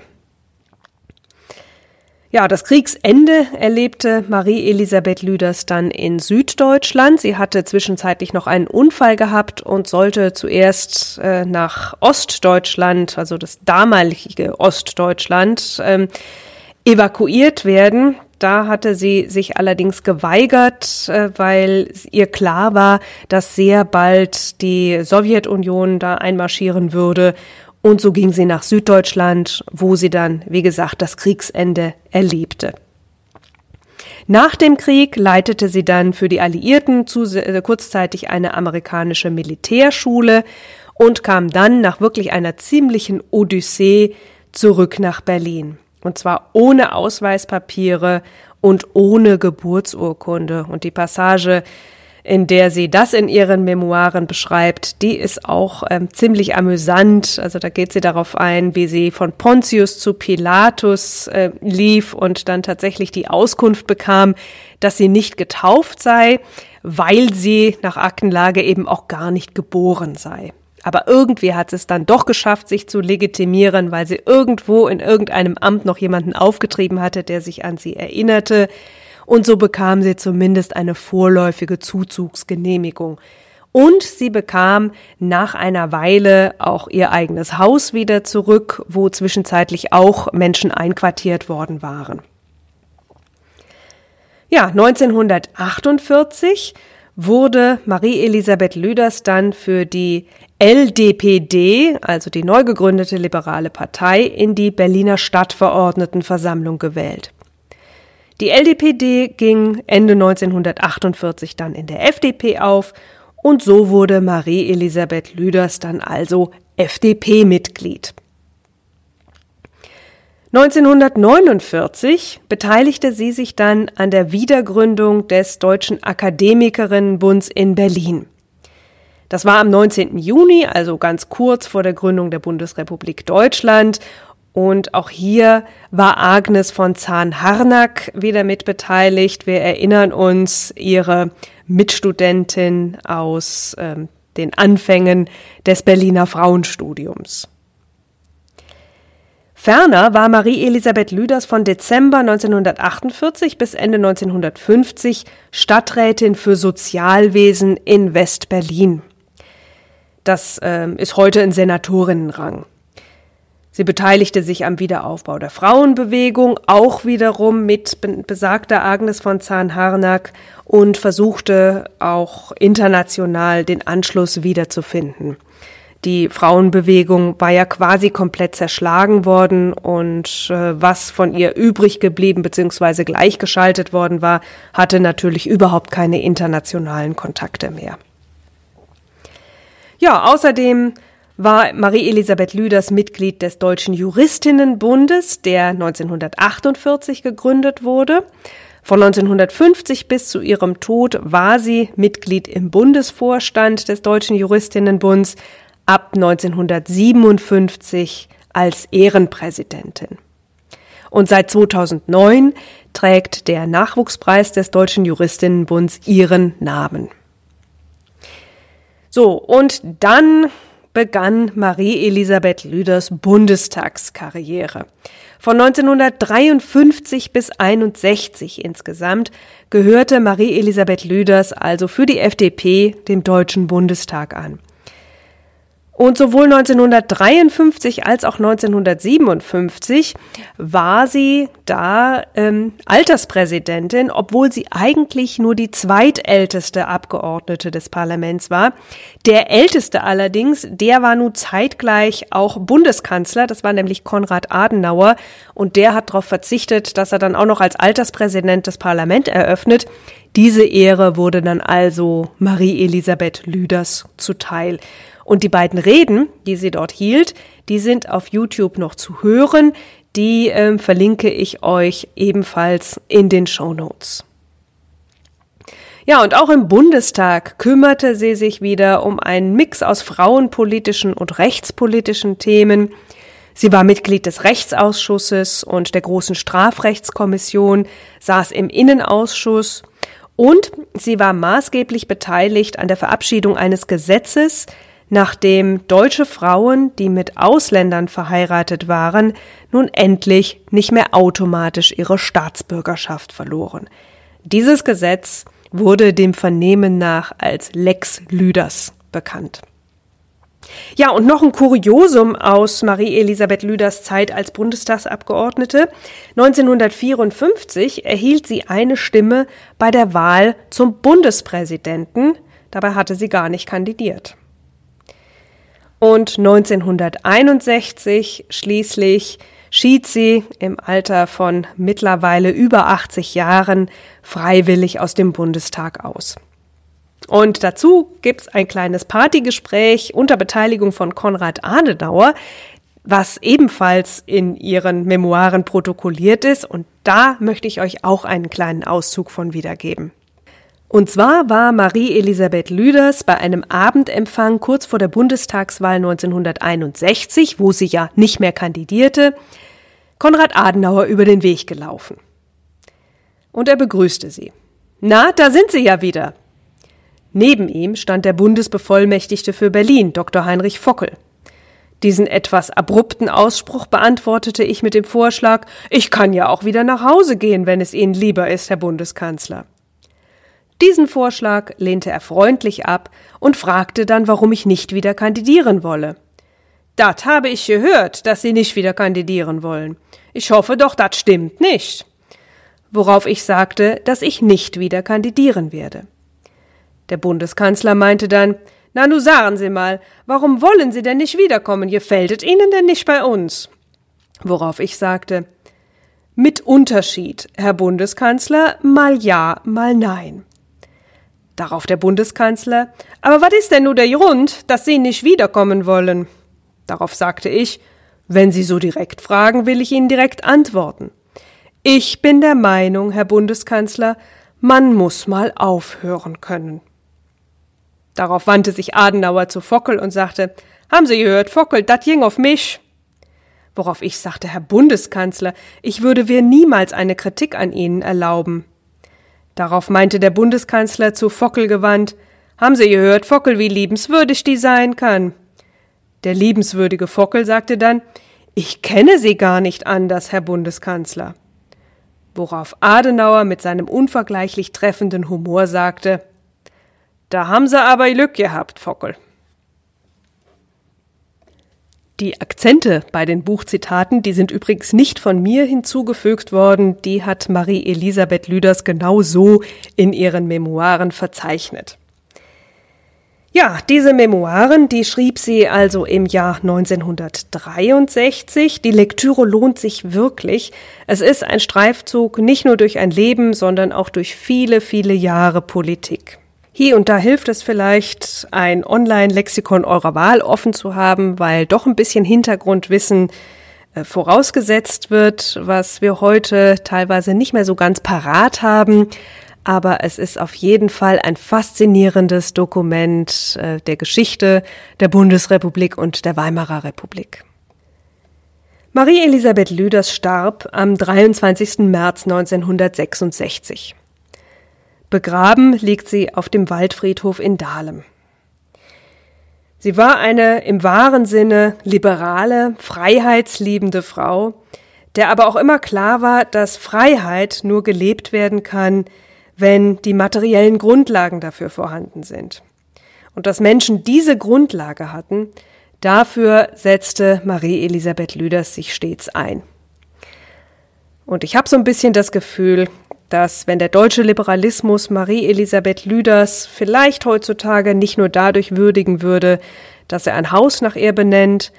Ja, das Kriegsende erlebte Marie-Elisabeth Lüders dann in Süddeutschland. Sie hatte zwischenzeitlich noch einen Unfall gehabt und sollte zuerst äh, nach Ostdeutschland, also das damalige Ostdeutschland, ähm, evakuiert werden. Da hatte sie sich allerdings geweigert, äh, weil ihr klar war, dass sehr bald die Sowjetunion da einmarschieren würde und so ging sie nach Süddeutschland, wo sie dann, wie gesagt, das Kriegsende erlebte. Nach dem Krieg leitete sie dann für die Alliierten äh, kurzzeitig eine amerikanische Militärschule und kam dann nach wirklich einer ziemlichen Odyssee zurück nach Berlin. Und zwar ohne Ausweispapiere und ohne Geburtsurkunde. Und die Passage in der sie das in ihren Memoiren beschreibt, die ist auch ähm, ziemlich amüsant. Also da geht sie darauf ein, wie sie von Pontius zu Pilatus äh, lief und dann tatsächlich die Auskunft bekam, dass sie nicht getauft sei, weil sie nach Aktenlage eben auch gar nicht geboren sei. Aber irgendwie hat sie es dann doch geschafft, sich zu legitimieren, weil sie irgendwo in irgendeinem Amt noch jemanden aufgetrieben hatte, der sich an sie erinnerte und so bekam sie zumindest eine vorläufige Zuzugsgenehmigung. Und sie bekam nach einer Weile auch ihr eigenes Haus wieder zurück, wo zwischenzeitlich auch Menschen einquartiert worden waren. Ja, 1948 wurde Marie-Elisabeth Lüders dann für die LDPD, also die neu gegründete liberale Partei, in die Berliner Stadtverordnetenversammlung gewählt. Die LDPD ging Ende 1948 dann in der FDP auf und so wurde Marie-Elisabeth Lüders dann also FDP-Mitglied. 1949 beteiligte sie sich dann an der Wiedergründung des Deutschen Akademikerinnenbunds in Berlin. Das war am 19. Juni, also ganz kurz vor der Gründung der Bundesrepublik Deutschland. Und auch hier war Agnes von Zahn-Harnack wieder mitbeteiligt. Wir erinnern uns, ihre Mitstudentin aus ähm, den Anfängen des Berliner Frauenstudiums. Ferner war Marie-Elisabeth Lüders von Dezember 1948 bis Ende 1950 Stadträtin für Sozialwesen in West-Berlin. Das äh, ist heute ein Senatorinnenrang. Sie beteiligte sich am Wiederaufbau der Frauenbewegung, auch wiederum mit besagter Agnes von Zahn-Harnack und versuchte auch international den Anschluss wiederzufinden. Die Frauenbewegung war ja quasi komplett zerschlagen worden und äh, was von ihr übrig geblieben bzw. gleichgeschaltet worden war, hatte natürlich überhaupt keine internationalen Kontakte mehr. Ja, außerdem war Marie-Elisabeth Lüders Mitglied des Deutschen Juristinnenbundes, der 1948 gegründet wurde. Von 1950 bis zu ihrem Tod war sie Mitglied im Bundesvorstand des Deutschen Juristinnenbunds, ab 1957 als Ehrenpräsidentin. Und seit 2009 trägt der Nachwuchspreis des Deutschen Juristinnenbunds ihren Namen. So, und dann begann Marie-Elisabeth Lüders Bundestagskarriere. Von 1953 bis 1961 insgesamt gehörte Marie-Elisabeth Lüders also für die FDP dem Deutschen Bundestag an. Und sowohl 1953 als auch 1957 war sie da ähm, Alterspräsidentin, obwohl sie eigentlich nur die zweitälteste Abgeordnete des Parlaments war. Der älteste allerdings, der war nun zeitgleich auch Bundeskanzler, das war nämlich Konrad Adenauer, und der hat darauf verzichtet, dass er dann auch noch als Alterspräsident das Parlament eröffnet. Diese Ehre wurde dann also Marie-Elisabeth Lüders zuteil. Und die beiden Reden, die sie dort hielt, die sind auf YouTube noch zu hören. Die ähm, verlinke ich euch ebenfalls in den Show Notes. Ja, und auch im Bundestag kümmerte sie sich wieder um einen Mix aus frauenpolitischen und rechtspolitischen Themen. Sie war Mitglied des Rechtsausschusses und der großen Strafrechtskommission, saß im Innenausschuss und sie war maßgeblich beteiligt an der Verabschiedung eines Gesetzes, nachdem deutsche Frauen, die mit Ausländern verheiratet waren, nun endlich nicht mehr automatisch ihre Staatsbürgerschaft verloren. Dieses Gesetz wurde dem Vernehmen nach als Lex Lüders bekannt. Ja, und noch ein Kuriosum aus Marie-Elisabeth Lüders Zeit als Bundestagsabgeordnete. 1954 erhielt sie eine Stimme bei der Wahl zum Bundespräsidenten. Dabei hatte sie gar nicht kandidiert. Und 1961 schließlich schied sie im Alter von mittlerweile über 80 Jahren freiwillig aus dem Bundestag aus. Und dazu gibt's ein kleines Partygespräch unter Beteiligung von Konrad Adenauer, was ebenfalls in ihren Memoiren protokolliert ist. Und da möchte ich euch auch einen kleinen Auszug von wiedergeben. Und zwar war Marie-Elisabeth Lüders bei einem Abendempfang kurz vor der Bundestagswahl 1961, wo sie ja nicht mehr kandidierte, Konrad Adenauer über den Weg gelaufen. Und er begrüßte sie. Na, da sind Sie ja wieder. Neben ihm stand der Bundesbevollmächtigte für Berlin, Dr. Heinrich Fockel. Diesen etwas abrupten Ausspruch beantwortete ich mit dem Vorschlag, ich kann ja auch wieder nach Hause gehen, wenn es Ihnen lieber ist, Herr Bundeskanzler. Diesen Vorschlag lehnte er freundlich ab und fragte dann, warum ich nicht wieder kandidieren wolle. Dat habe ich gehört, dass Sie nicht wieder kandidieren wollen. Ich hoffe doch, das stimmt nicht. Worauf ich sagte, dass ich nicht wieder kandidieren werde. Der Bundeskanzler meinte dann, na nu sagen Sie mal, warum wollen Sie denn nicht wiederkommen? Gefälltet Ihnen denn nicht bei uns? Worauf ich sagte, mit Unterschied, Herr Bundeskanzler, mal ja, mal nein. Darauf der Bundeskanzler, aber was ist denn nur der Grund, dass Sie nicht wiederkommen wollen? Darauf sagte ich, Wenn Sie so direkt fragen, will ich Ihnen direkt antworten. Ich bin der Meinung, Herr Bundeskanzler, man muss mal aufhören können. Darauf wandte sich Adenauer zu Fockel und sagte, haben Sie gehört, Fockel, dat ging auf mich. Worauf ich sagte, Herr Bundeskanzler, ich würde mir niemals eine Kritik an Ihnen erlauben. Darauf meinte der Bundeskanzler zu Fockel gewandt, haben Sie gehört, Fockel, wie liebenswürdig die sein kann? Der liebenswürdige Fockel sagte dann, ich kenne Sie gar nicht anders, Herr Bundeskanzler. Worauf Adenauer mit seinem unvergleichlich treffenden Humor sagte, da haben Sie aber Glück gehabt, Fockel. Die Akzente bei den Buchzitaten, die sind übrigens nicht von mir hinzugefügt worden, die hat Marie Elisabeth Lüders genau so in ihren Memoiren verzeichnet. Ja, diese Memoiren, die schrieb sie also im Jahr 1963. Die Lektüre lohnt sich wirklich. Es ist ein Streifzug nicht nur durch ein Leben, sondern auch durch viele, viele Jahre Politik. Hier und da hilft es vielleicht, ein Online-Lexikon eurer Wahl offen zu haben, weil doch ein bisschen Hintergrundwissen äh, vorausgesetzt wird, was wir heute teilweise nicht mehr so ganz parat haben aber es ist auf jeden Fall ein faszinierendes Dokument äh, der Geschichte der Bundesrepublik und der Weimarer Republik. Marie Elisabeth Lüders starb am 23. März 1966. Begraben liegt sie auf dem Waldfriedhof in Dahlem. Sie war eine im wahren Sinne liberale, freiheitsliebende Frau, der aber auch immer klar war, dass Freiheit nur gelebt werden kann, wenn die materiellen Grundlagen dafür vorhanden sind. Und dass Menschen diese Grundlage hatten, dafür setzte Marie Elisabeth Lüders sich stets ein. Und ich habe so ein bisschen das Gefühl, dass wenn der deutsche Liberalismus Marie Elisabeth Lüders vielleicht heutzutage nicht nur dadurch würdigen würde, dass er ein Haus nach ihr benennt,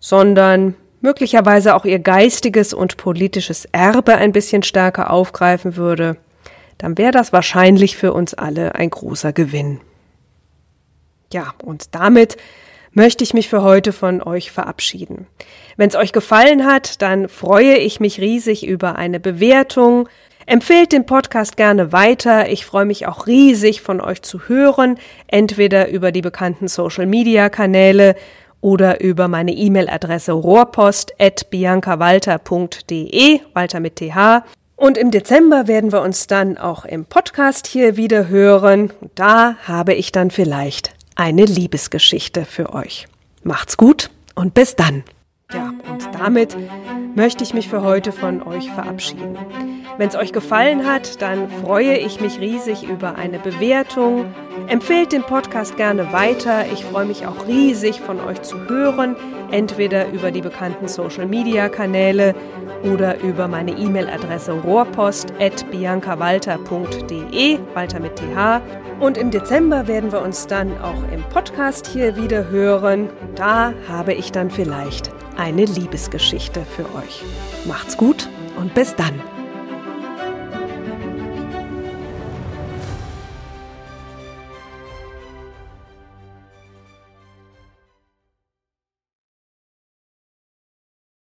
sondern möglicherweise auch ihr geistiges und politisches Erbe ein bisschen stärker aufgreifen würde, dann wäre das wahrscheinlich für uns alle ein großer Gewinn. Ja, und damit möchte ich mich für heute von euch verabschieden. Wenn es euch gefallen hat, dann freue ich mich riesig über eine Bewertung. Empfehlt den Podcast gerne weiter. Ich freue mich auch riesig von euch zu hören, entweder über die bekannten Social-Media-Kanäle oder über meine E-Mail-Adresse rohrpost.biancawalter.de, Walter mit TH. Und im Dezember werden wir uns dann auch im Podcast hier wieder hören. Da habe ich dann vielleicht eine Liebesgeschichte für euch. Macht's gut und bis dann. Ja, und damit möchte ich mich für heute von euch verabschieden. Wenn es euch gefallen hat, dann freue ich mich riesig über eine Bewertung. Empfehlt den Podcast gerne weiter. Ich freue mich auch riesig von euch zu hören, entweder über die bekannten Social-Media-Kanäle oder über meine E-Mail-Adresse rohrpost.biancawalter.de, Walter mit TH. Und im Dezember werden wir uns dann auch im Podcast hier wieder hören. Da habe ich dann vielleicht eine Liebesgeschichte für euch. Macht's gut und bis dann.